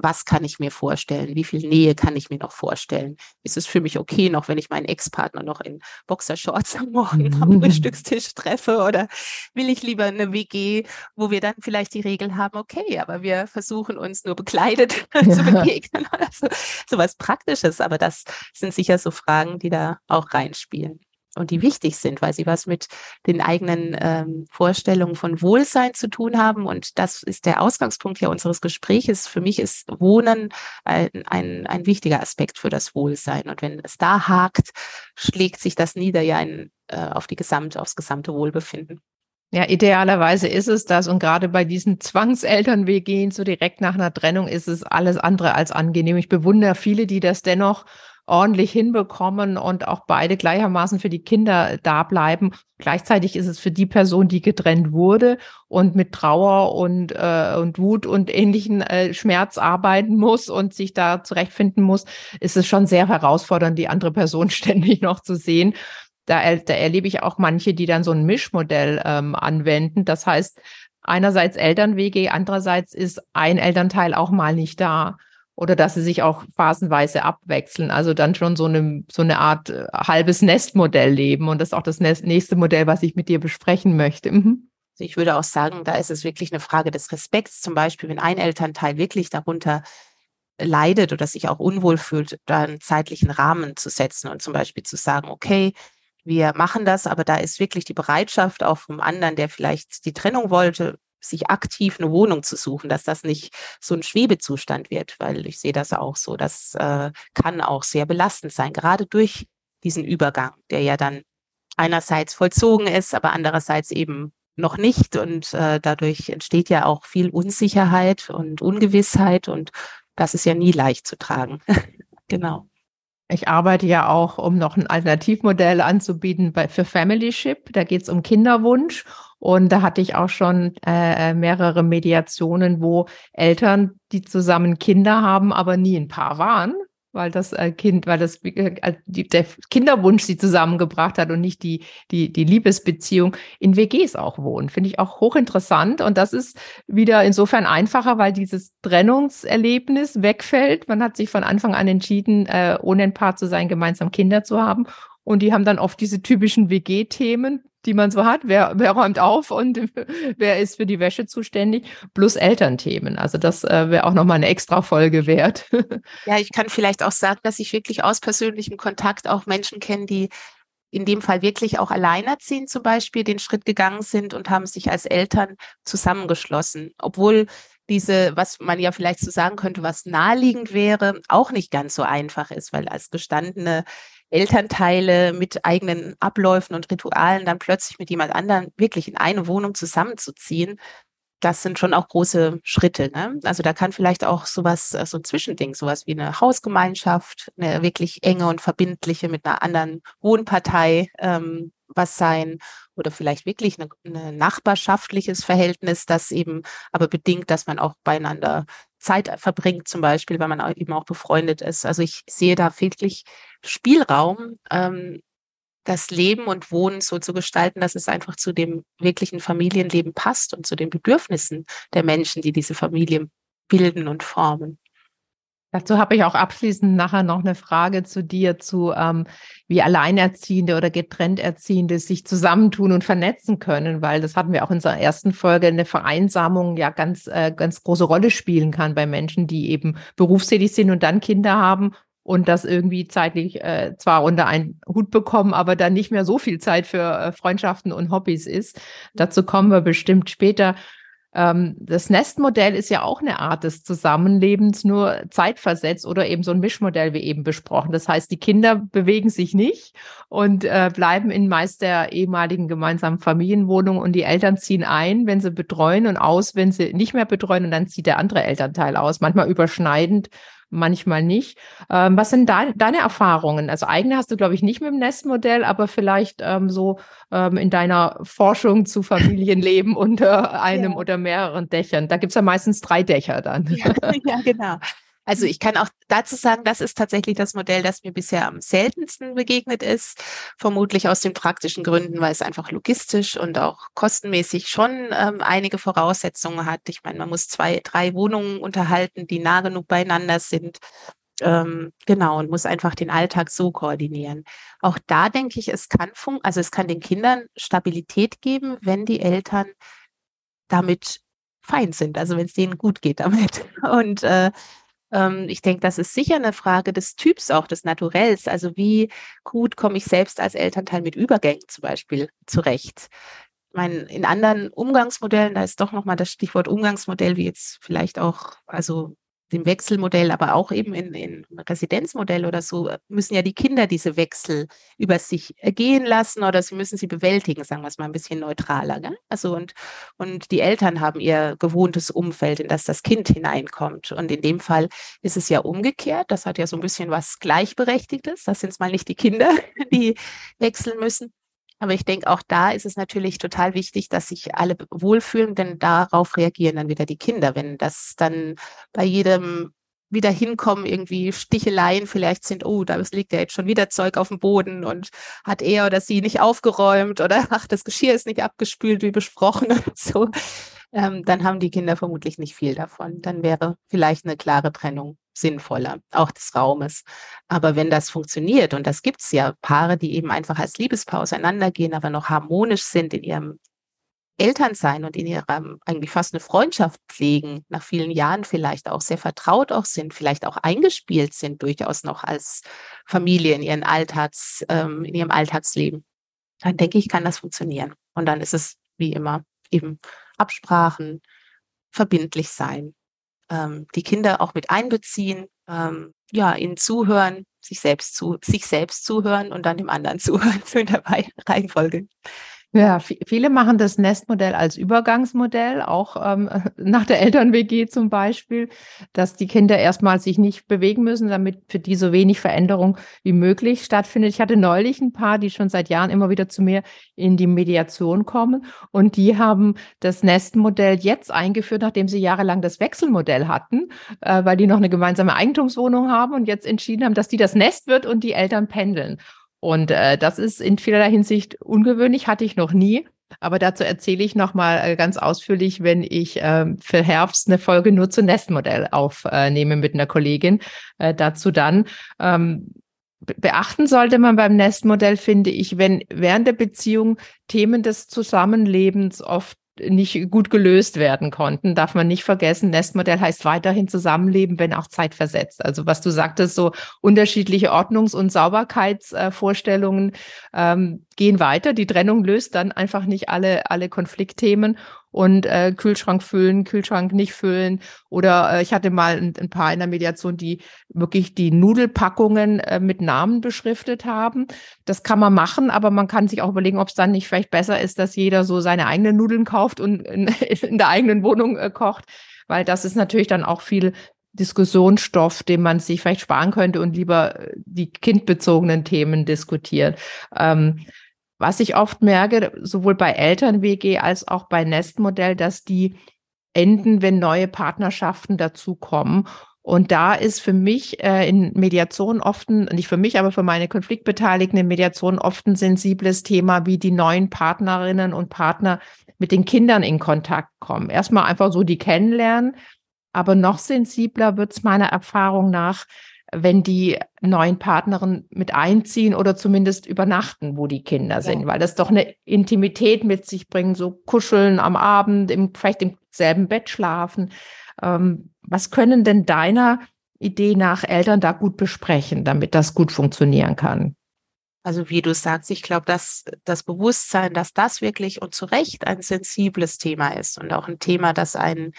Was kann ich mir vorstellen? Wie viel Nähe kann ich mir noch vorstellen? Ist es für mich okay, noch wenn ich meinen Ex-Partner noch in Boxershorts am Morgen mhm. am Frühstückstisch treffe? Oder will ich lieber eine WG, wo wir dann vielleicht die Regel haben, okay, aber wir versuchen uns nur bekleidet ja. zu begegnen oder so, so was Praktisches. Aber das sind sicher so Fragen, die da auch reinspielen und die wichtig sind, weil sie was mit den eigenen ähm, Vorstellungen von Wohlsein zu tun haben. Und das ist der Ausgangspunkt ja unseres Gespräches. Für mich ist Wohnen ein, ein, ein wichtiger Aspekt für das Wohlsein. Und wenn es da hakt, schlägt sich das nieder ja in, äh, auf die gesamte, aufs gesamte Wohlbefinden. Ja, idealerweise ist es das. Und gerade bei diesen Zwangseltern-WGs, so direkt nach einer Trennung, ist es alles andere als angenehm. Ich bewundere viele, die das dennoch ordentlich hinbekommen und auch beide gleichermaßen für die Kinder da bleiben. Gleichzeitig ist es für die Person, die getrennt wurde und mit Trauer und, äh, und Wut und ähnlichen äh, Schmerz arbeiten muss und sich da zurechtfinden muss, ist es schon sehr herausfordernd, die andere Person ständig noch zu sehen. Da, da erlebe ich auch manche, die dann so ein Mischmodell ähm, anwenden. Das heißt, einerseits Elternwege, andererseits ist ein Elternteil auch mal nicht da oder dass sie sich auch phasenweise abwechseln. Also dann schon so eine, so eine Art äh, halbes Nestmodell leben. Und das ist auch das nächste Modell, was ich mit dir besprechen möchte. Mhm. Also ich würde auch sagen, da ist es wirklich eine Frage des Respekts. Zum Beispiel, wenn ein Elternteil wirklich darunter leidet oder sich auch unwohl fühlt, da einen zeitlichen Rahmen zu setzen und zum Beispiel zu sagen, okay, wir machen das, aber da ist wirklich die Bereitschaft auch vom anderen, der vielleicht die Trennung wollte, sich aktiv eine Wohnung zu suchen, dass das nicht so ein Schwebezustand wird, weil ich sehe das auch so. Das äh, kann auch sehr belastend sein, gerade durch diesen Übergang, der ja dann einerseits vollzogen ist, aber andererseits eben noch nicht. Und äh, dadurch entsteht ja auch viel Unsicherheit und Ungewissheit und das ist ja nie leicht zu tragen. genau. Ich arbeite ja auch, um noch ein Alternativmodell anzubieten bei, für Familyship. Da geht es um Kinderwunsch Und da hatte ich auch schon äh, mehrere Mediationen, wo Eltern, die zusammen Kinder haben, aber nie ein Paar waren, weil das äh, Kind, weil das äh, die, der Kinderwunsch sie zusammengebracht hat und nicht die, die, die Liebesbeziehung in WGs auch wohnen. Finde ich auch hochinteressant. Und das ist wieder insofern einfacher, weil dieses Trennungserlebnis wegfällt. Man hat sich von Anfang an entschieden, äh, ohne ein Paar zu sein, gemeinsam Kinder zu haben. Und die haben dann oft diese typischen WG-Themen, die man so hat. Wer, wer räumt auf und wer ist für die Wäsche zuständig? Plus Elternthemen. Also das äh, wäre auch nochmal eine extra Folge wert. ja, ich kann vielleicht auch sagen, dass ich wirklich aus persönlichem Kontakt auch Menschen kenne, die in dem Fall wirklich auch alleinerziehend zum Beispiel den Schritt gegangen sind und haben sich als Eltern zusammengeschlossen, obwohl diese, was man ja vielleicht so sagen könnte, was naheliegend wäre, auch nicht ganz so einfach ist, weil als gestandene Elternteile mit eigenen Abläufen und Ritualen dann plötzlich mit jemand anderem wirklich in eine Wohnung zusammenzuziehen, das sind schon auch große Schritte. Ne? Also da kann vielleicht auch sowas, äh, so ein Zwischending, sowas wie eine Hausgemeinschaft, eine wirklich enge und verbindliche mit einer anderen Wohnpartei ähm, was sein oder vielleicht wirklich ein eine nachbarschaftliches Verhältnis, das eben aber bedingt, dass man auch beieinander Zeit verbringt, zum Beispiel, weil man eben auch befreundet ist. Also ich sehe da wirklich Spielraum, ähm, das Leben und Wohnen so zu gestalten, dass es einfach zu dem wirklichen Familienleben passt und zu den Bedürfnissen der Menschen, die diese Familien bilden und formen. Dazu habe ich auch abschließend nachher noch eine Frage zu dir, zu ähm, wie Alleinerziehende oder getrennt Erziehende sich zusammentun und vernetzen können, weil das hatten wir auch in unserer ersten Folge, eine Vereinsamung ja ganz, äh, ganz große Rolle spielen kann bei Menschen, die eben berufstätig sind und dann Kinder haben und das irgendwie zeitlich äh, zwar unter einen Hut bekommen, aber dann nicht mehr so viel Zeit für äh, Freundschaften und Hobbys ist. Dazu kommen wir bestimmt später. Ähm, das Nestmodell ist ja auch eine Art des Zusammenlebens, nur zeitversetzt oder eben so ein Mischmodell wie eben besprochen. Das heißt, die Kinder bewegen sich nicht und äh, bleiben in meist der ehemaligen gemeinsamen Familienwohnung und die Eltern ziehen ein, wenn sie betreuen und aus, wenn sie nicht mehr betreuen und dann zieht der andere Elternteil aus, manchmal überschneidend manchmal nicht. Ähm, was sind da, deine Erfahrungen? Also eigene hast du, glaube ich, nicht mit dem Nestmodell, aber vielleicht ähm, so ähm, in deiner Forschung zu Familienleben unter einem ja. oder mehreren Dächern. Da gibt es ja meistens drei Dächer dann. Ja, ja genau. Also ich kann auch dazu sagen, das ist tatsächlich das Modell, das mir bisher am seltensten begegnet ist. Vermutlich aus den praktischen Gründen, weil es einfach logistisch und auch kostenmäßig schon ähm, einige Voraussetzungen hat. Ich meine, man muss zwei, drei Wohnungen unterhalten, die nah genug beieinander sind. Ähm, genau, und muss einfach den Alltag so koordinieren. Auch da denke ich, es kann fun also es kann den Kindern Stabilität geben, wenn die Eltern damit fein sind, also wenn es denen gut geht damit. Und äh, ich denke, das ist sicher eine Frage des Typs auch, des Naturells. Also wie gut komme ich selbst als Elternteil mit Übergängen zum Beispiel zurecht? Ich meine, in anderen Umgangsmodellen, da ist doch nochmal das Stichwort Umgangsmodell, wie jetzt vielleicht auch, also dem Wechselmodell, aber auch eben in, in Residenzmodell oder so, müssen ja die Kinder diese Wechsel über sich ergehen lassen oder sie müssen sie bewältigen, sagen wir es mal ein bisschen neutraler. Gell? Also und, und die Eltern haben ihr gewohntes Umfeld, in das das Kind hineinkommt. Und in dem Fall ist es ja umgekehrt. Das hat ja so ein bisschen was Gleichberechtigtes. Das sind es mal nicht die Kinder, die wechseln müssen. Aber ich denke, auch da ist es natürlich total wichtig, dass sich alle wohlfühlen, denn darauf reagieren dann wieder die Kinder. Wenn das dann bei jedem wieder hinkommen, irgendwie Sticheleien vielleicht sind, oh, da liegt ja jetzt schon wieder Zeug auf dem Boden und hat er oder sie nicht aufgeräumt oder ach, das Geschirr ist nicht abgespült, wie besprochen und so, ähm, dann haben die Kinder vermutlich nicht viel davon. Dann wäre vielleicht eine klare Trennung sinnvoller, auch des Raumes. Aber wenn das funktioniert, und das gibt es ja Paare, die eben einfach als Liebespaar auseinandergehen, aber noch harmonisch sind in ihrem Elternsein und in ihrem eigentlich fast eine Freundschaft pflegen, nach vielen Jahren vielleicht auch sehr vertraut auch sind, vielleicht auch eingespielt sind, durchaus noch als Familie in ihren Alltags, ähm, in ihrem Alltagsleben, dann denke ich, kann das funktionieren. Und dann ist es wie immer eben Absprachen, verbindlich sein, ähm, die Kinder auch mit einbeziehen, ähm, ja, ihnen zuhören, sich selbst zu, sich selbst zuhören und dann dem anderen zuhören, so in der Reihenfolge. Ja, viele machen das Nestmodell als Übergangsmodell, auch ähm, nach der Eltern-WG zum Beispiel, dass die Kinder erstmal sich nicht bewegen müssen, damit für die so wenig Veränderung wie möglich stattfindet. Ich hatte neulich ein paar, die schon seit Jahren immer wieder zu mir in die Mediation kommen und die haben das Nestmodell jetzt eingeführt, nachdem sie jahrelang das Wechselmodell hatten, äh, weil die noch eine gemeinsame Eigentumswohnung haben und jetzt entschieden haben, dass die das Nest wird und die Eltern pendeln. Und äh, das ist in vielerlei Hinsicht ungewöhnlich, hatte ich noch nie. Aber dazu erzähle ich nochmal äh, ganz ausführlich, wenn ich äh, für Herbst eine Folge nur zu Nestmodell aufnehme mit einer Kollegin. Äh, dazu dann. Ähm, beachten sollte man beim Nestmodell, finde ich, wenn während der Beziehung Themen des Zusammenlebens oft nicht gut gelöst werden konnten, darf man nicht vergessen, Nestmodell heißt weiterhin Zusammenleben, wenn auch zeitversetzt. Also was du sagtest, so unterschiedliche Ordnungs- und Sauberkeitsvorstellungen ähm, gehen weiter. Die Trennung löst dann einfach nicht alle, alle Konfliktthemen und äh, Kühlschrank füllen, Kühlschrank nicht füllen. Oder äh, ich hatte mal ein, ein, paar in der Mediation, die wirklich die Nudelpackungen äh, mit Namen beschriftet haben. Das kann man machen, aber man kann sich auch überlegen, ob es dann nicht vielleicht besser ist, dass jeder so seine eigenen Nudeln kauft und in, in der eigenen Wohnung äh, kocht, weil das ist natürlich dann auch viel Diskussionsstoff, den man sich vielleicht sparen könnte und lieber äh, die kindbezogenen Themen diskutiert. Ähm, was ich oft merke, sowohl bei Eltern-WG als auch bei Nestmodell, dass die enden, wenn neue Partnerschaften dazukommen. Und da ist für mich äh, in Mediation oft, ein, nicht für mich, aber für meine Konfliktbeteiligten in Mediation oft ein sensibles Thema, wie die neuen Partnerinnen und Partner mit den Kindern in Kontakt kommen. Erstmal einfach so die kennenlernen, aber noch sensibler wird es meiner Erfahrung nach, wenn die neuen Partnerinnen mit einziehen oder zumindest übernachten, wo die Kinder ja. sind, weil das doch eine Intimität mit sich bringt, so kuscheln am Abend, im, vielleicht im selben Bett schlafen. Ähm, was können denn deiner Idee nach Eltern da gut besprechen, damit das gut funktionieren kann? Also wie du sagst, ich glaube, dass das Bewusstsein, dass das wirklich und zu Recht ein sensibles Thema ist und auch ein Thema, das einen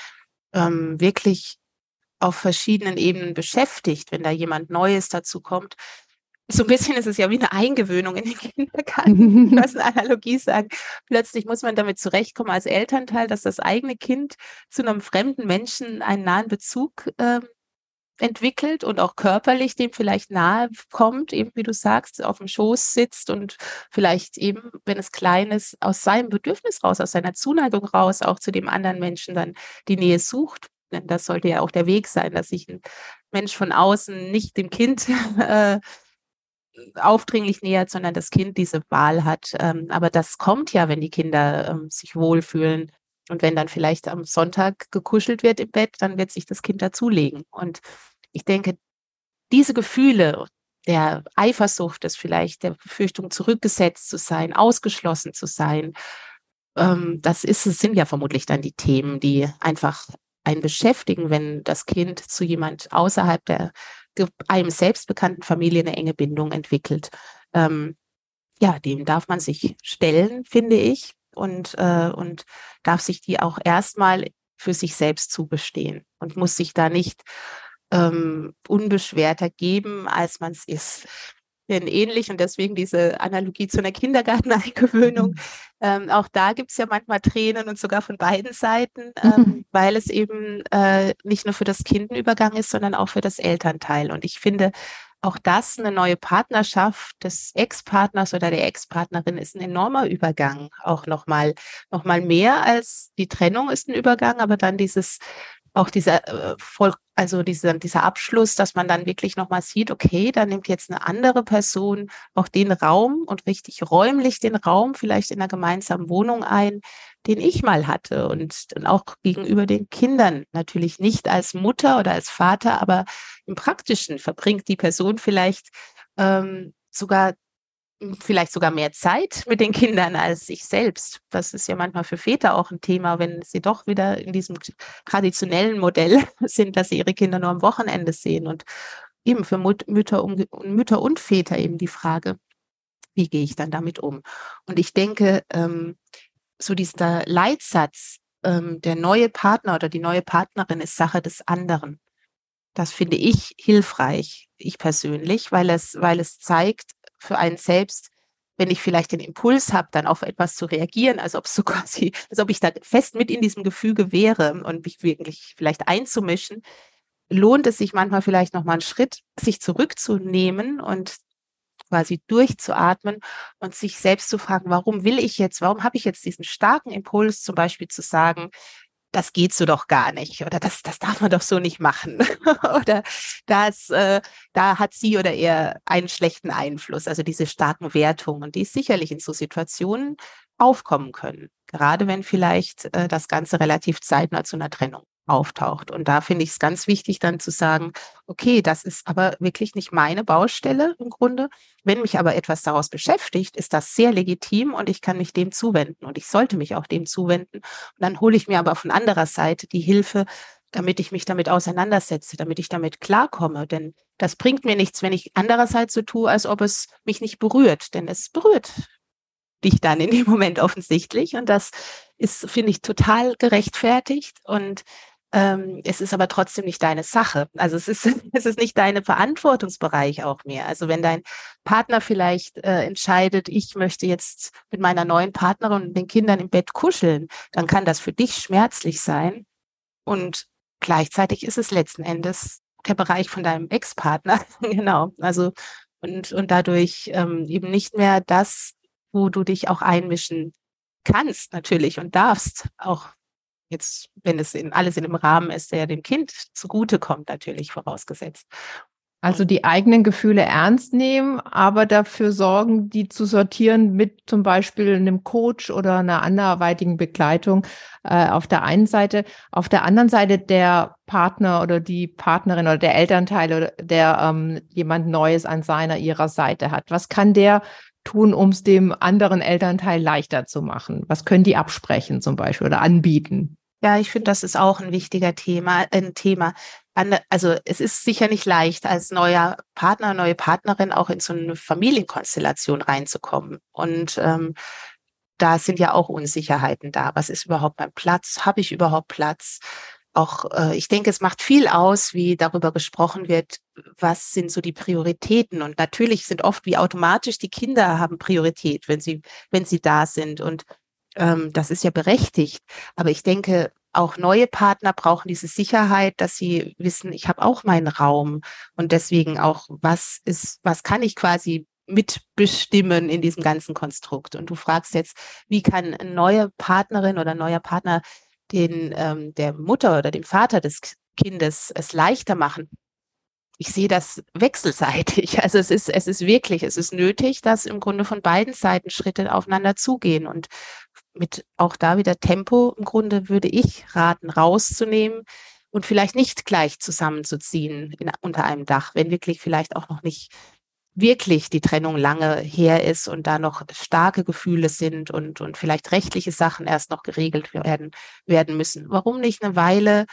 ähm, wirklich auf verschiedenen Ebenen beschäftigt, wenn da jemand Neues dazu kommt. So ein bisschen ist es ja wie eine Eingewöhnung in den Kindergarten, was eine Analogie sagen. Plötzlich muss man damit zurechtkommen als Elternteil, dass das eigene Kind zu einem fremden Menschen einen nahen Bezug äh, entwickelt und auch körperlich dem vielleicht nahe kommt, eben wie du sagst, auf dem Schoß sitzt und vielleicht eben, wenn es klein ist, aus seinem Bedürfnis raus, aus seiner Zuneigung raus, auch zu dem anderen Menschen dann die Nähe sucht, denn das sollte ja auch der Weg sein, dass sich ein Mensch von außen nicht dem Kind äh, aufdringlich nähert, sondern das Kind diese Wahl hat. Ähm, aber das kommt ja, wenn die Kinder ähm, sich wohlfühlen. Und wenn dann vielleicht am Sonntag gekuschelt wird im Bett, dann wird sich das Kind dazulegen. Und ich denke, diese Gefühle der Eifersucht, des vielleicht der Befürchtung, zurückgesetzt zu sein, ausgeschlossen zu sein, ähm, das ist, sind ja vermutlich dann die Themen, die einfach einen beschäftigen, wenn das Kind zu jemand außerhalb der einem selbst bekannten Familie eine enge Bindung entwickelt. Ähm, ja, dem darf man sich stellen, finde ich, und, äh, und darf sich die auch erstmal für sich selbst zugestehen und muss sich da nicht ähm, unbeschwerter geben, als man es ist ähnlich und deswegen diese Analogie zu einer Kindergarteneingewöhnung. Ähm, auch da gibt es ja manchmal Tränen und sogar von beiden Seiten, ähm, mhm. weil es eben äh, nicht nur für das Kind ein Übergang ist, sondern auch für das Elternteil. Und ich finde, auch das, eine neue Partnerschaft des Ex-Partners oder der Ex-Partnerin ist ein enormer Übergang. Auch nochmal, noch mal mehr als die Trennung ist ein Übergang, aber dann dieses auch dieser äh, voll, also dieser, dieser Abschluss, dass man dann wirklich nochmal sieht, okay, da nimmt jetzt eine andere Person auch den Raum und richtig räumlich den Raum vielleicht in einer gemeinsamen Wohnung ein, den ich mal hatte und, und auch gegenüber den Kindern natürlich nicht als Mutter oder als Vater, aber im Praktischen verbringt die Person vielleicht ähm, sogar vielleicht sogar mehr Zeit mit den Kindern als ich selbst. Das ist ja manchmal für Väter auch ein Thema, wenn sie doch wieder in diesem traditionellen Modell sind, dass sie ihre Kinder nur am Wochenende sehen. Und eben für Mütter, um, Mütter und Väter eben die Frage, wie gehe ich dann damit um? Und ich denke, ähm, so dieser Leitsatz, ähm, der neue Partner oder die neue Partnerin ist Sache des anderen. Das finde ich hilfreich, ich persönlich, weil es, weil es zeigt, für einen selbst, wenn ich vielleicht den Impuls habe, dann auf etwas zu reagieren, als ob so quasi, als ob ich da fest mit in diesem Gefüge wäre und mich wirklich vielleicht einzumischen, lohnt es sich manchmal vielleicht noch mal einen Schritt, sich zurückzunehmen und quasi durchzuatmen und sich selbst zu fragen, warum will ich jetzt, warum habe ich jetzt diesen starken Impuls, zum Beispiel zu sagen, das geht so doch gar nicht oder das, das darf man doch so nicht machen oder das, äh, da hat sie oder er einen schlechten Einfluss. Also diese starken Wertungen, die sicherlich in so Situationen aufkommen können, gerade wenn vielleicht äh, das Ganze relativ zeitnah zu einer Trennung auftaucht. Und da finde ich es ganz wichtig, dann zu sagen, okay, das ist aber wirklich nicht meine Baustelle im Grunde. Wenn mich aber etwas daraus beschäftigt, ist das sehr legitim und ich kann mich dem zuwenden und ich sollte mich auch dem zuwenden. Und dann hole ich mir aber von anderer Seite die Hilfe, damit ich mich damit auseinandersetze, damit ich damit klarkomme. Denn das bringt mir nichts, wenn ich andererseits so tue, als ob es mich nicht berührt. Denn es berührt dich dann in dem Moment offensichtlich. Und das ist, finde ich, total gerechtfertigt. Und ähm, es ist aber trotzdem nicht deine Sache. Also es ist, es ist nicht deine Verantwortungsbereich auch mehr. Also wenn dein Partner vielleicht äh, entscheidet, ich möchte jetzt mit meiner neuen Partnerin und den Kindern im Bett kuscheln, dann kann das für dich schmerzlich sein. Und gleichzeitig ist es letzten Endes der Bereich von deinem Ex-Partner. genau. Also und, und dadurch ähm, eben nicht mehr das, wo du dich auch einmischen kannst natürlich und darfst, auch Jetzt, wenn es in alles in dem Rahmen ist, der dem Kind zugutekommt, natürlich vorausgesetzt. Also die eigenen Gefühle ernst nehmen, aber dafür sorgen, die zu sortieren mit zum Beispiel einem Coach oder einer anderweitigen Begleitung äh, auf der einen Seite. Auf der anderen Seite der Partner oder die Partnerin oder der Elternteil oder der ähm, jemand Neues an seiner ihrer Seite hat. Was kann der tun, um es dem anderen Elternteil leichter zu machen? Was können die absprechen zum Beispiel oder anbieten? Ja, ich finde, das ist auch ein wichtiger Thema, ein Thema. Also es ist sicher nicht leicht, als neuer Partner, neue Partnerin auch in so eine Familienkonstellation reinzukommen. Und ähm, da sind ja auch Unsicherheiten da. Was ist überhaupt mein Platz? Habe ich überhaupt Platz? Auch äh, ich denke, es macht viel aus, wie darüber gesprochen wird, was sind so die Prioritäten. Und natürlich sind oft wie automatisch die Kinder haben Priorität, wenn sie, wenn sie da sind. Und ähm, das ist ja berechtigt. Aber ich denke, auch neue Partner brauchen diese Sicherheit, dass sie wissen, ich habe auch meinen Raum und deswegen auch, was ist, was kann ich quasi mitbestimmen in diesem ganzen Konstrukt. Und du fragst jetzt, wie kann eine neue Partnerin oder neuer Partner den ähm, der Mutter oder dem Vater des Kindes es leichter machen? ich sehe das wechselseitig. Also es ist, es ist wirklich, es ist nötig, dass im Grunde von beiden Seiten Schritte aufeinander zugehen und mit auch da wieder Tempo im Grunde würde ich raten, rauszunehmen und vielleicht nicht gleich zusammenzuziehen in, unter einem Dach, wenn wirklich vielleicht auch noch nicht wirklich die Trennung lange her ist und da noch starke Gefühle sind und, und vielleicht rechtliche Sachen erst noch geregelt werden, werden müssen. Warum nicht eine Weile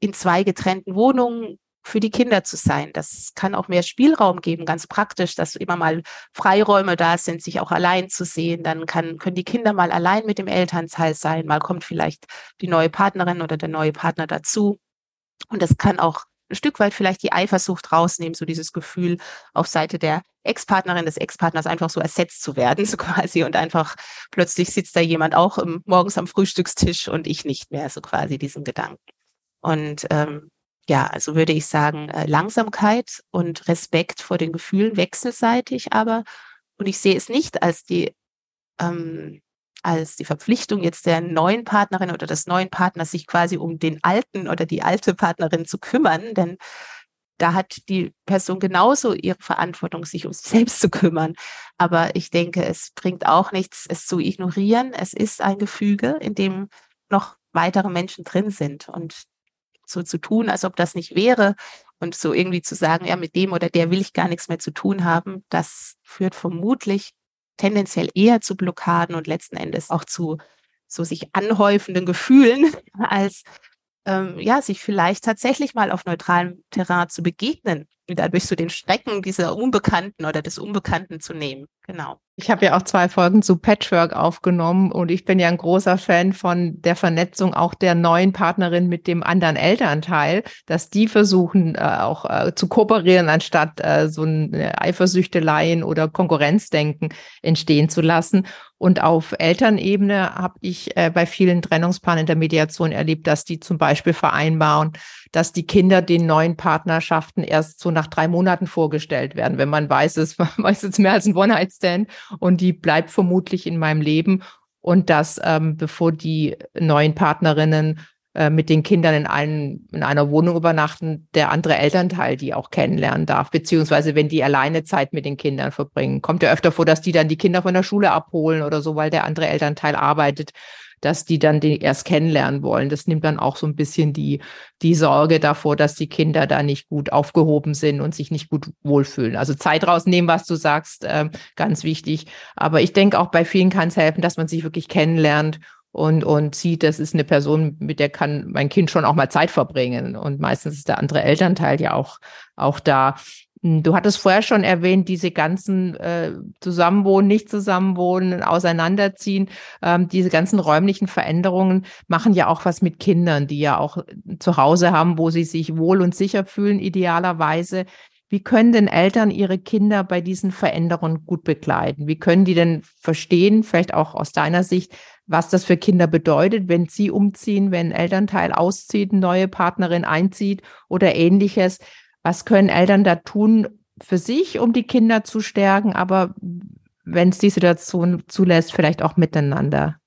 in zwei getrennten Wohnungen für die Kinder zu sein. Das kann auch mehr Spielraum geben, ganz praktisch, dass immer mal Freiräume da sind, sich auch allein zu sehen. Dann kann, können die Kinder mal allein mit dem Elternteil sein. Mal kommt vielleicht die neue Partnerin oder der neue Partner dazu. Und das kann auch ein Stück weit vielleicht die Eifersucht rausnehmen, so dieses Gefühl auf Seite der Ex-Partnerin des Ex-Partners einfach so ersetzt zu werden, so quasi. Und einfach plötzlich sitzt da jemand auch im, morgens am Frühstückstisch und ich nicht mehr, so quasi diesen Gedanken. Und ähm, ja, also würde ich sagen, äh, Langsamkeit und Respekt vor den Gefühlen wechselseitig, aber und ich sehe es nicht als die ähm, als die Verpflichtung jetzt der neuen Partnerin oder des neuen Partners, sich quasi um den alten oder die alte Partnerin zu kümmern, denn da hat die Person genauso ihre Verantwortung, sich um sich selbst zu kümmern. Aber ich denke, es bringt auch nichts, es zu ignorieren. Es ist ein Gefüge, in dem noch weitere Menschen drin sind. Und so zu tun, als ob das nicht wäre. Und so irgendwie zu sagen, ja, mit dem oder der will ich gar nichts mehr zu tun haben, das führt vermutlich tendenziell eher zu Blockaden und letzten Endes auch zu so sich anhäufenden Gefühlen, als ähm, ja, sich vielleicht tatsächlich mal auf neutralem Terrain zu begegnen dadurch so den Schrecken dieser Unbekannten oder des Unbekannten zu nehmen. Genau. Ich habe ja auch zwei Folgen zu Patchwork aufgenommen und ich bin ja ein großer Fan von der Vernetzung auch der neuen Partnerin mit dem anderen Elternteil, dass die versuchen äh, auch äh, zu kooperieren, anstatt äh, so ein Eifersüchteleien oder Konkurrenzdenken entstehen zu lassen. Und auf Elternebene habe ich äh, bei vielen Trennungspaaren in der Mediation erlebt, dass die zum Beispiel vereinbaren, dass die Kinder den neuen Partnerschaften erst so nach drei Monaten vorgestellt werden, wenn man weiß, es weiß jetzt mehr als ein One-Night-Stand und die bleibt vermutlich in meinem Leben und dass ähm, bevor die neuen Partnerinnen äh, mit den Kindern in, einem, in einer Wohnung übernachten, der andere Elternteil die auch kennenlernen darf, beziehungsweise wenn die alleine Zeit mit den Kindern verbringen. Kommt ja öfter vor, dass die dann die Kinder von der Schule abholen oder so, weil der andere Elternteil arbeitet, dass die dann die erst kennenlernen wollen. Das nimmt dann auch so ein bisschen die, die Sorge davor, dass die Kinder da nicht gut aufgehoben sind und sich nicht gut wohlfühlen. Also Zeit rausnehmen, was du sagst, äh, ganz wichtig. Aber ich denke auch bei vielen kann es helfen, dass man sich wirklich kennenlernt und, und sieht, das ist eine Person, mit der kann mein Kind schon auch mal Zeit verbringen. Und meistens ist der andere Elternteil ja auch, auch da. Hm, du hattest vorher schon erwähnt, diese ganzen äh, Zusammenwohnen, nicht Zusammenwohnen, Auseinanderziehen, ähm, diese ganzen räumlichen Veränderungen machen ja auch was mit Kindern, die ja auch zu Hause haben, wo sie sich wohl und sicher fühlen, idealerweise. Wie können denn Eltern ihre Kinder bei diesen Veränderungen gut begleiten? Wie können die denn verstehen, vielleicht auch aus deiner Sicht, was das für Kinder bedeutet, wenn sie umziehen, wenn ein Elternteil auszieht, eine neue Partnerin einzieht oder ähnliches. Was können Eltern da tun für sich, um die Kinder zu stärken, aber wenn es die Situation zulässt, vielleicht auch miteinander?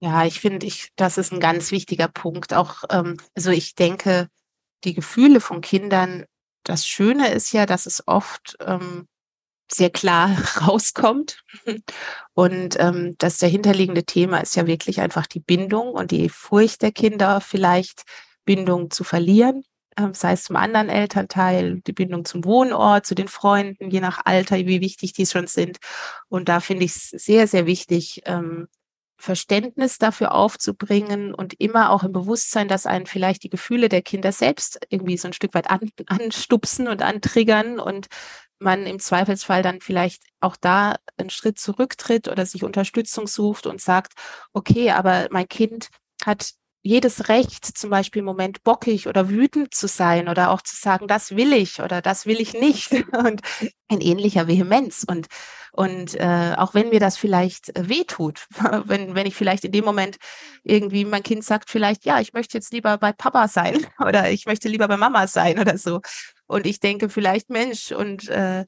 Ja, ich finde, ich, das ist ein ganz wichtiger Punkt. Auch, ähm, also ich denke, die Gefühle von Kindern, das Schöne ist ja, dass es oft ähm, sehr klar rauskommt. Und ähm, das dahinterliegende Thema ist ja wirklich einfach die Bindung und die Furcht der Kinder, vielleicht Bindung zu verlieren, sei es zum anderen Elternteil, die Bindung zum Wohnort, zu den Freunden, je nach Alter, wie wichtig die schon sind. Und da finde ich es sehr, sehr wichtig, ähm, Verständnis dafür aufzubringen und immer auch im Bewusstsein, dass einen vielleicht die Gefühle der Kinder selbst irgendwie so ein Stück weit an, anstupsen und antriggern und man im Zweifelsfall dann vielleicht auch da einen Schritt zurücktritt oder sich Unterstützung sucht und sagt, okay, aber mein Kind hat jedes Recht, zum Beispiel im Moment bockig oder wütend zu sein oder auch zu sagen, das will ich oder das will ich nicht. Und in ähnlicher Vehemenz. Und und äh, auch wenn mir das vielleicht äh, wehtut, wenn wenn ich vielleicht in dem Moment irgendwie mein Kind sagt vielleicht, ja, ich möchte jetzt lieber bei Papa sein oder ich möchte lieber bei Mama sein oder so. Und ich denke vielleicht Mensch und äh,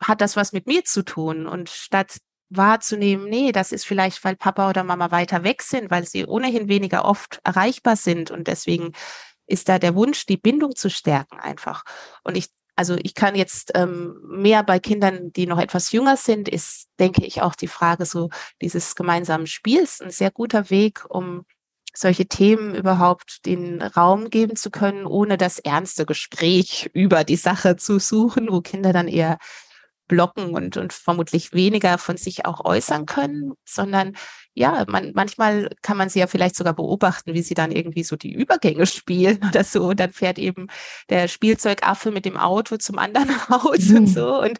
hat das was mit mir zu tun? Und statt wahrzunehmen, nee, das ist vielleicht, weil Papa oder Mama weiter weg sind, weil sie ohnehin weniger oft erreichbar sind und deswegen ist da der Wunsch, die Bindung zu stärken einfach. Und ich, also ich kann jetzt ähm, mehr bei Kindern, die noch etwas jünger sind, ist, denke ich, auch die Frage so dieses gemeinsamen Spiels ein sehr guter Weg, um solche Themen überhaupt den Raum geben zu können, ohne das ernste Gespräch über die Sache zu suchen, wo Kinder dann eher blocken und, und vermutlich weniger von sich auch äußern können, sondern ja, man, manchmal kann man sie ja vielleicht sogar beobachten, wie sie dann irgendwie so die Übergänge spielen oder so. Und dann fährt eben der Spielzeugaffe mit dem Auto zum anderen Haus mhm. und so. Und,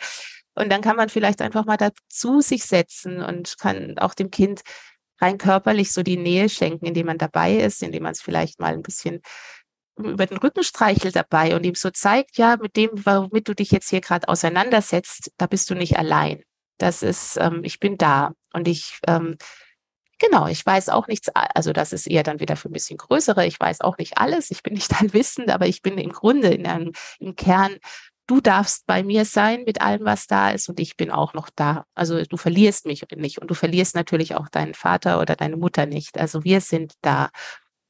und dann kann man vielleicht einfach mal dazu sich setzen und kann auch dem Kind rein körperlich so die Nähe schenken, indem man dabei ist, indem man es vielleicht mal ein bisschen über den Rücken streichelt dabei und ihm so zeigt, ja, mit dem, womit du dich jetzt hier gerade auseinandersetzt, da bist du nicht allein. Das ist, ähm, ich bin da und ich, ähm, genau, ich weiß auch nichts, also das ist eher dann wieder für ein bisschen größere, ich weiß auch nicht alles, ich bin nicht allwissend, aber ich bin im Grunde in einem, im Kern, du darfst bei mir sein mit allem, was da ist und ich bin auch noch da. Also du verlierst mich nicht und du verlierst natürlich auch deinen Vater oder deine Mutter nicht. Also wir sind da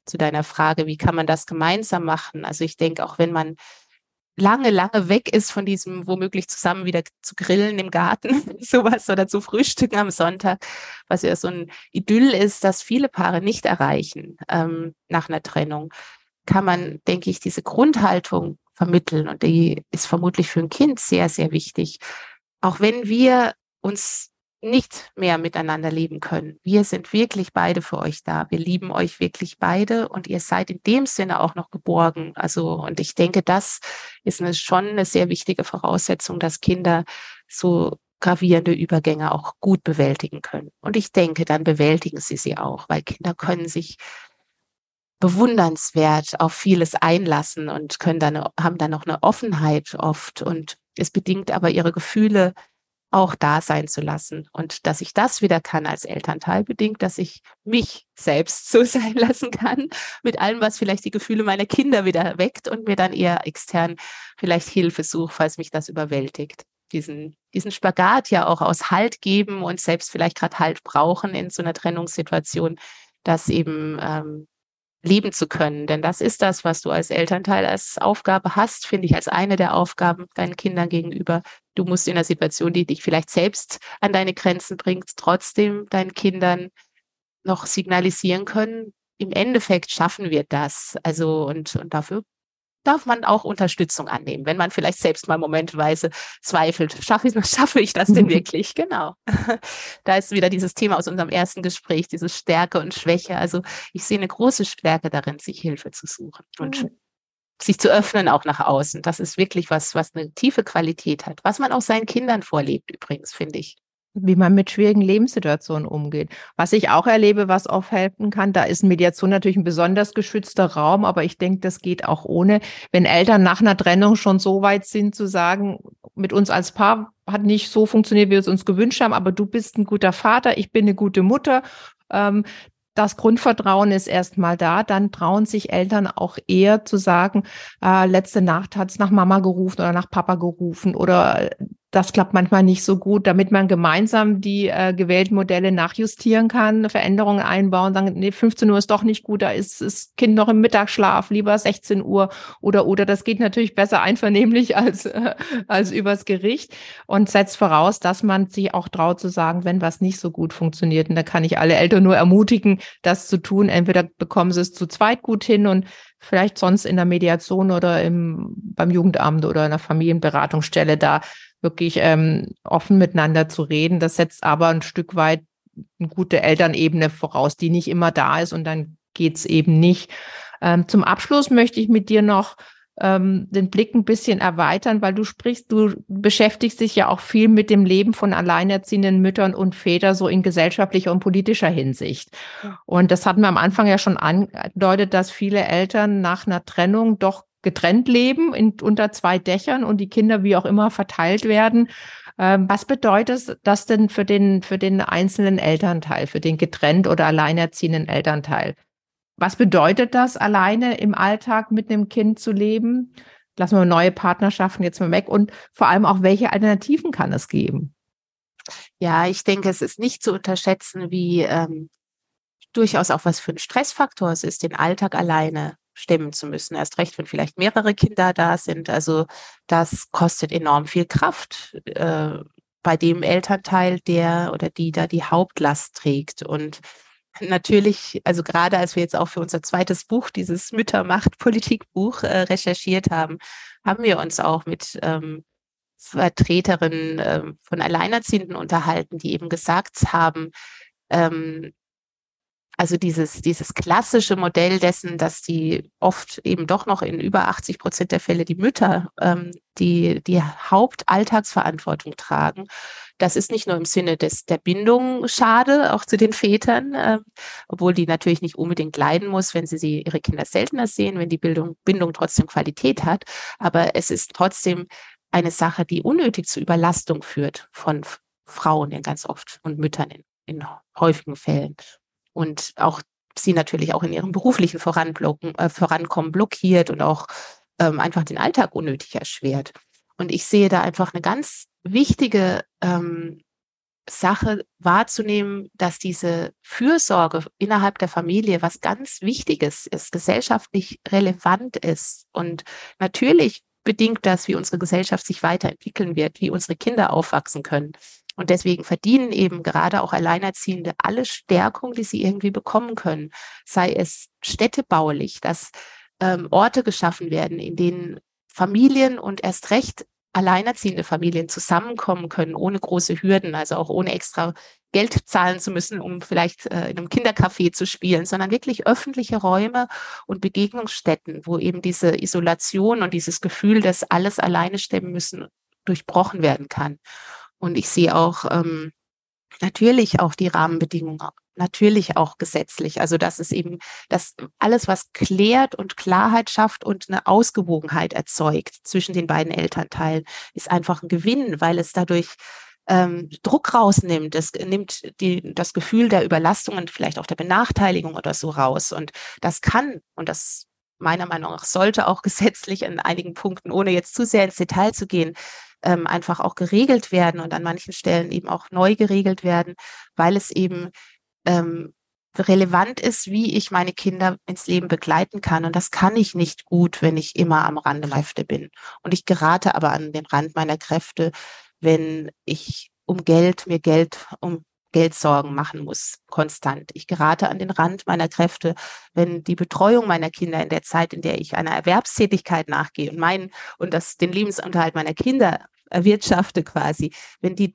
zu deiner Frage, wie kann man das gemeinsam machen? Also ich denke, auch wenn man lange, lange weg ist von diesem womöglich zusammen wieder zu grillen im Garten, sowas oder zu frühstücken am Sonntag, was ja so ein Idyll ist, das viele Paare nicht erreichen ähm, nach einer Trennung, kann man, denke ich, diese Grundhaltung vermitteln und die ist vermutlich für ein Kind sehr, sehr wichtig. Auch wenn wir uns nicht mehr miteinander leben können. Wir sind wirklich beide für euch da. Wir lieben euch wirklich beide und ihr seid in dem Sinne auch noch geborgen. Also, und ich denke, das ist eine, schon eine sehr wichtige Voraussetzung, dass Kinder so gravierende Übergänge auch gut bewältigen können. Und ich denke, dann bewältigen sie sie auch, weil Kinder können sich bewundernswert auf vieles einlassen und können dann, haben dann auch eine Offenheit oft und es bedingt aber ihre Gefühle auch da sein zu lassen. Und dass ich das wieder kann als Elternteil bedingt, dass ich mich selbst so sein lassen kann mit allem, was vielleicht die Gefühle meiner Kinder wieder weckt und mir dann eher extern vielleicht Hilfe suche, falls mich das überwältigt. Diesen, diesen Spagat ja auch aus Halt geben und selbst vielleicht gerade Halt brauchen in so einer Trennungssituation, das eben ähm, leben zu können. Denn das ist das, was du als Elternteil als Aufgabe hast, finde ich, als eine der Aufgaben deinen Kindern gegenüber. Du musst in einer Situation, die dich vielleicht selbst an deine Grenzen bringt, trotzdem deinen Kindern noch signalisieren können. Im Endeffekt schaffen wir das. Also, und, und dafür darf man auch Unterstützung annehmen, wenn man vielleicht selbst mal momentweise zweifelt, schaffe ich, schaffe ich das denn wirklich? Genau. Da ist wieder dieses Thema aus unserem ersten Gespräch, diese Stärke und Schwäche. Also ich sehe eine große Stärke darin, sich Hilfe zu suchen und mhm. sich zu öffnen auch nach außen. Das ist wirklich was, was eine tiefe Qualität hat, was man auch seinen Kindern vorlebt übrigens, finde ich wie man mit schwierigen Lebenssituationen umgeht. Was ich auch erlebe, was oft helfen kann, da ist Mediation natürlich ein besonders geschützter Raum, aber ich denke, das geht auch ohne, wenn Eltern nach einer Trennung schon so weit sind zu sagen, mit uns als Paar hat nicht so funktioniert, wie wir es uns gewünscht haben, aber du bist ein guter Vater, ich bin eine gute Mutter. Ähm, das Grundvertrauen ist erstmal da, dann trauen sich Eltern auch eher zu sagen, äh, letzte Nacht hat es nach Mama gerufen oder nach Papa gerufen oder das klappt manchmal nicht so gut, damit man gemeinsam die äh, gewählten Modelle nachjustieren kann, Veränderungen einbauen, sagen, nee, 15 Uhr ist doch nicht gut, da ist das Kind noch im Mittagsschlaf, lieber 16 Uhr oder oder das geht natürlich besser einvernehmlich als äh, als übers Gericht und setzt voraus, dass man sich auch traut zu sagen, wenn was nicht so gut funktioniert und da kann ich alle Eltern nur ermutigen, das zu tun. Entweder bekommen sie es zu zweit gut hin und vielleicht sonst in der Mediation oder im, beim Jugendamt oder in der Familienberatungsstelle da wirklich ähm, offen miteinander zu reden. Das setzt aber ein Stück weit eine gute Elternebene voraus, die nicht immer da ist und dann geht's eben nicht. Ähm, zum Abschluss möchte ich mit dir noch ähm, den Blick ein bisschen erweitern, weil du sprichst, du beschäftigst dich ja auch viel mit dem Leben von alleinerziehenden Müttern und Vätern so in gesellschaftlicher und politischer Hinsicht. Und das hatten wir am Anfang ja schon angedeutet, dass viele Eltern nach einer Trennung doch getrennt leben in, unter zwei Dächern und die Kinder wie auch immer verteilt werden. Ähm, was bedeutet das denn für den, für den einzelnen Elternteil, für den getrennt oder alleinerziehenden Elternteil? Was bedeutet das, alleine im Alltag mit einem Kind zu leben? Lassen wir neue Partnerschaften jetzt mal weg und vor allem auch, welche Alternativen kann es geben? Ja, ich denke, es ist nicht zu unterschätzen, wie ähm, durchaus auch was für ein Stressfaktor es ist, den Alltag alleine stemmen zu müssen. Erst recht, wenn vielleicht mehrere Kinder da sind. Also das kostet enorm viel Kraft äh, bei dem Elternteil, der oder die da die Hauptlast trägt. Und natürlich, also gerade als wir jetzt auch für unser zweites Buch, dieses Müttermacht-Politikbuch, äh, recherchiert haben, haben wir uns auch mit ähm, Vertreterinnen äh, von Alleinerziehenden unterhalten, die eben gesagt haben, ähm, also dieses, dieses klassische Modell dessen, dass die oft eben doch noch in über 80 Prozent der Fälle die Mütter ähm, die, die Hauptalltagsverantwortung tragen. Das ist nicht nur im Sinne des, der Bindung schade, auch zu den Vätern, äh, obwohl die natürlich nicht unbedingt leiden muss, wenn sie, sie ihre Kinder seltener sehen, wenn die Bildung, Bindung trotzdem Qualität hat. Aber es ist trotzdem eine Sache, die unnötig zur Überlastung führt von Frauen ja ganz oft und Müttern in, in häufigen Fällen und auch sie natürlich auch in ihrem beruflichen Voranblocken, äh, Vorankommen blockiert und auch ähm, einfach den Alltag unnötig erschwert. Und ich sehe da einfach eine ganz wichtige ähm, Sache wahrzunehmen, dass diese Fürsorge innerhalb der Familie was ganz Wichtiges ist, gesellschaftlich relevant ist. Und natürlich bedingt das, wie unsere Gesellschaft sich weiterentwickeln wird, wie unsere Kinder aufwachsen können. Und deswegen verdienen eben gerade auch Alleinerziehende alle Stärkung, die sie irgendwie bekommen können. Sei es städtebaulich, dass ähm, Orte geschaffen werden, in denen Familien und erst recht alleinerziehende Familien zusammenkommen können, ohne große Hürden, also auch ohne extra Geld zahlen zu müssen, um vielleicht äh, in einem Kindercafé zu spielen, sondern wirklich öffentliche Räume und Begegnungsstätten, wo eben diese Isolation und dieses Gefühl, dass alles alleine stemmen müssen, durchbrochen werden kann. Und ich sehe auch ähm, natürlich auch die Rahmenbedingungen, natürlich auch gesetzlich. Also das ist eben das alles, was klärt und Klarheit schafft und eine Ausgewogenheit erzeugt zwischen den beiden Elternteilen, ist einfach ein Gewinn, weil es dadurch ähm, Druck rausnimmt. Es nimmt die, das Gefühl der Überlastung und vielleicht auch der Benachteiligung oder so raus. Und das kann, und das meiner Meinung nach sollte auch gesetzlich in einigen Punkten, ohne jetzt zu sehr ins Detail zu gehen, ähm, einfach auch geregelt werden und an manchen Stellen eben auch neu geregelt werden, weil es eben ähm, relevant ist, wie ich meine Kinder ins Leben begleiten kann. Und das kann ich nicht gut, wenn ich immer am Rande meiner Kräfte bin. Und ich gerate aber an den Rand meiner Kräfte, wenn ich um Geld, mir Geld, um Geld Sorgen machen muss, konstant. Ich gerate an den Rand meiner Kräfte, wenn die Betreuung meiner Kinder in der Zeit, in der ich einer Erwerbstätigkeit nachgehe und meinen und das den Lebensunterhalt meiner Kinder erwirtschafte quasi, wenn die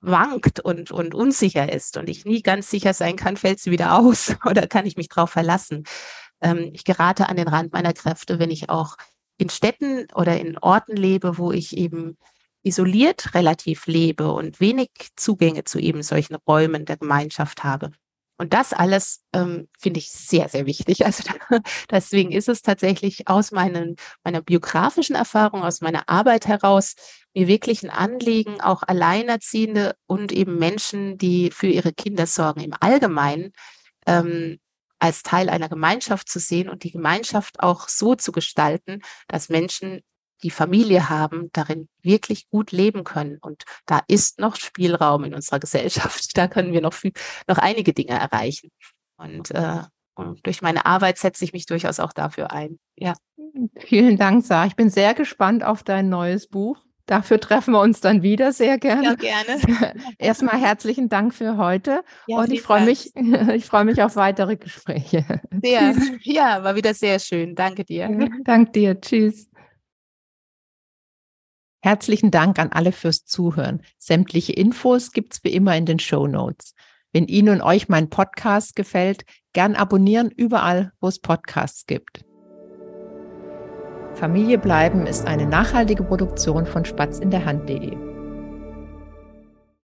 wankt und, und unsicher ist und ich nie ganz sicher sein kann, fällt sie wieder aus oder kann ich mich drauf verlassen. Ähm, ich gerate an den Rand meiner Kräfte, wenn ich auch in Städten oder in Orten lebe, wo ich eben isoliert relativ lebe und wenig Zugänge zu eben solchen Räumen der Gemeinschaft habe. Und das alles ähm, finde ich sehr, sehr wichtig. Also da, deswegen ist es tatsächlich aus meinen, meiner biografischen Erfahrung, aus meiner Arbeit heraus, mir wirklich ein Anliegen, auch Alleinerziehende und eben Menschen, die für ihre Kinder sorgen, im Allgemeinen ähm, als Teil einer Gemeinschaft zu sehen und die Gemeinschaft auch so zu gestalten, dass Menschen die Familie haben, darin wirklich gut leben können. Und da ist noch Spielraum in unserer Gesellschaft. Da können wir noch, viel, noch einige Dinge erreichen. Und, äh, und durch meine Arbeit setze ich mich durchaus auch dafür ein. Ja. Vielen Dank, Sarah. Ich bin sehr gespannt auf dein neues Buch. Dafür treffen wir uns dann wieder sehr gerne. Ja, gerne. Erstmal herzlichen Dank für heute ja, und ich freue mich, ich freue mich auf weitere Gespräche. Sehr, ja, war wieder sehr schön. Danke dir. Danke dir. Tschüss. Herzlichen Dank an alle fürs Zuhören. Sämtliche Infos gibt's wie immer in den Show Notes. Wenn Ihnen und euch mein Podcast gefällt, gern abonnieren überall, wo es Podcasts gibt. Familie bleiben ist eine nachhaltige Produktion von Spatz in der Hand.de.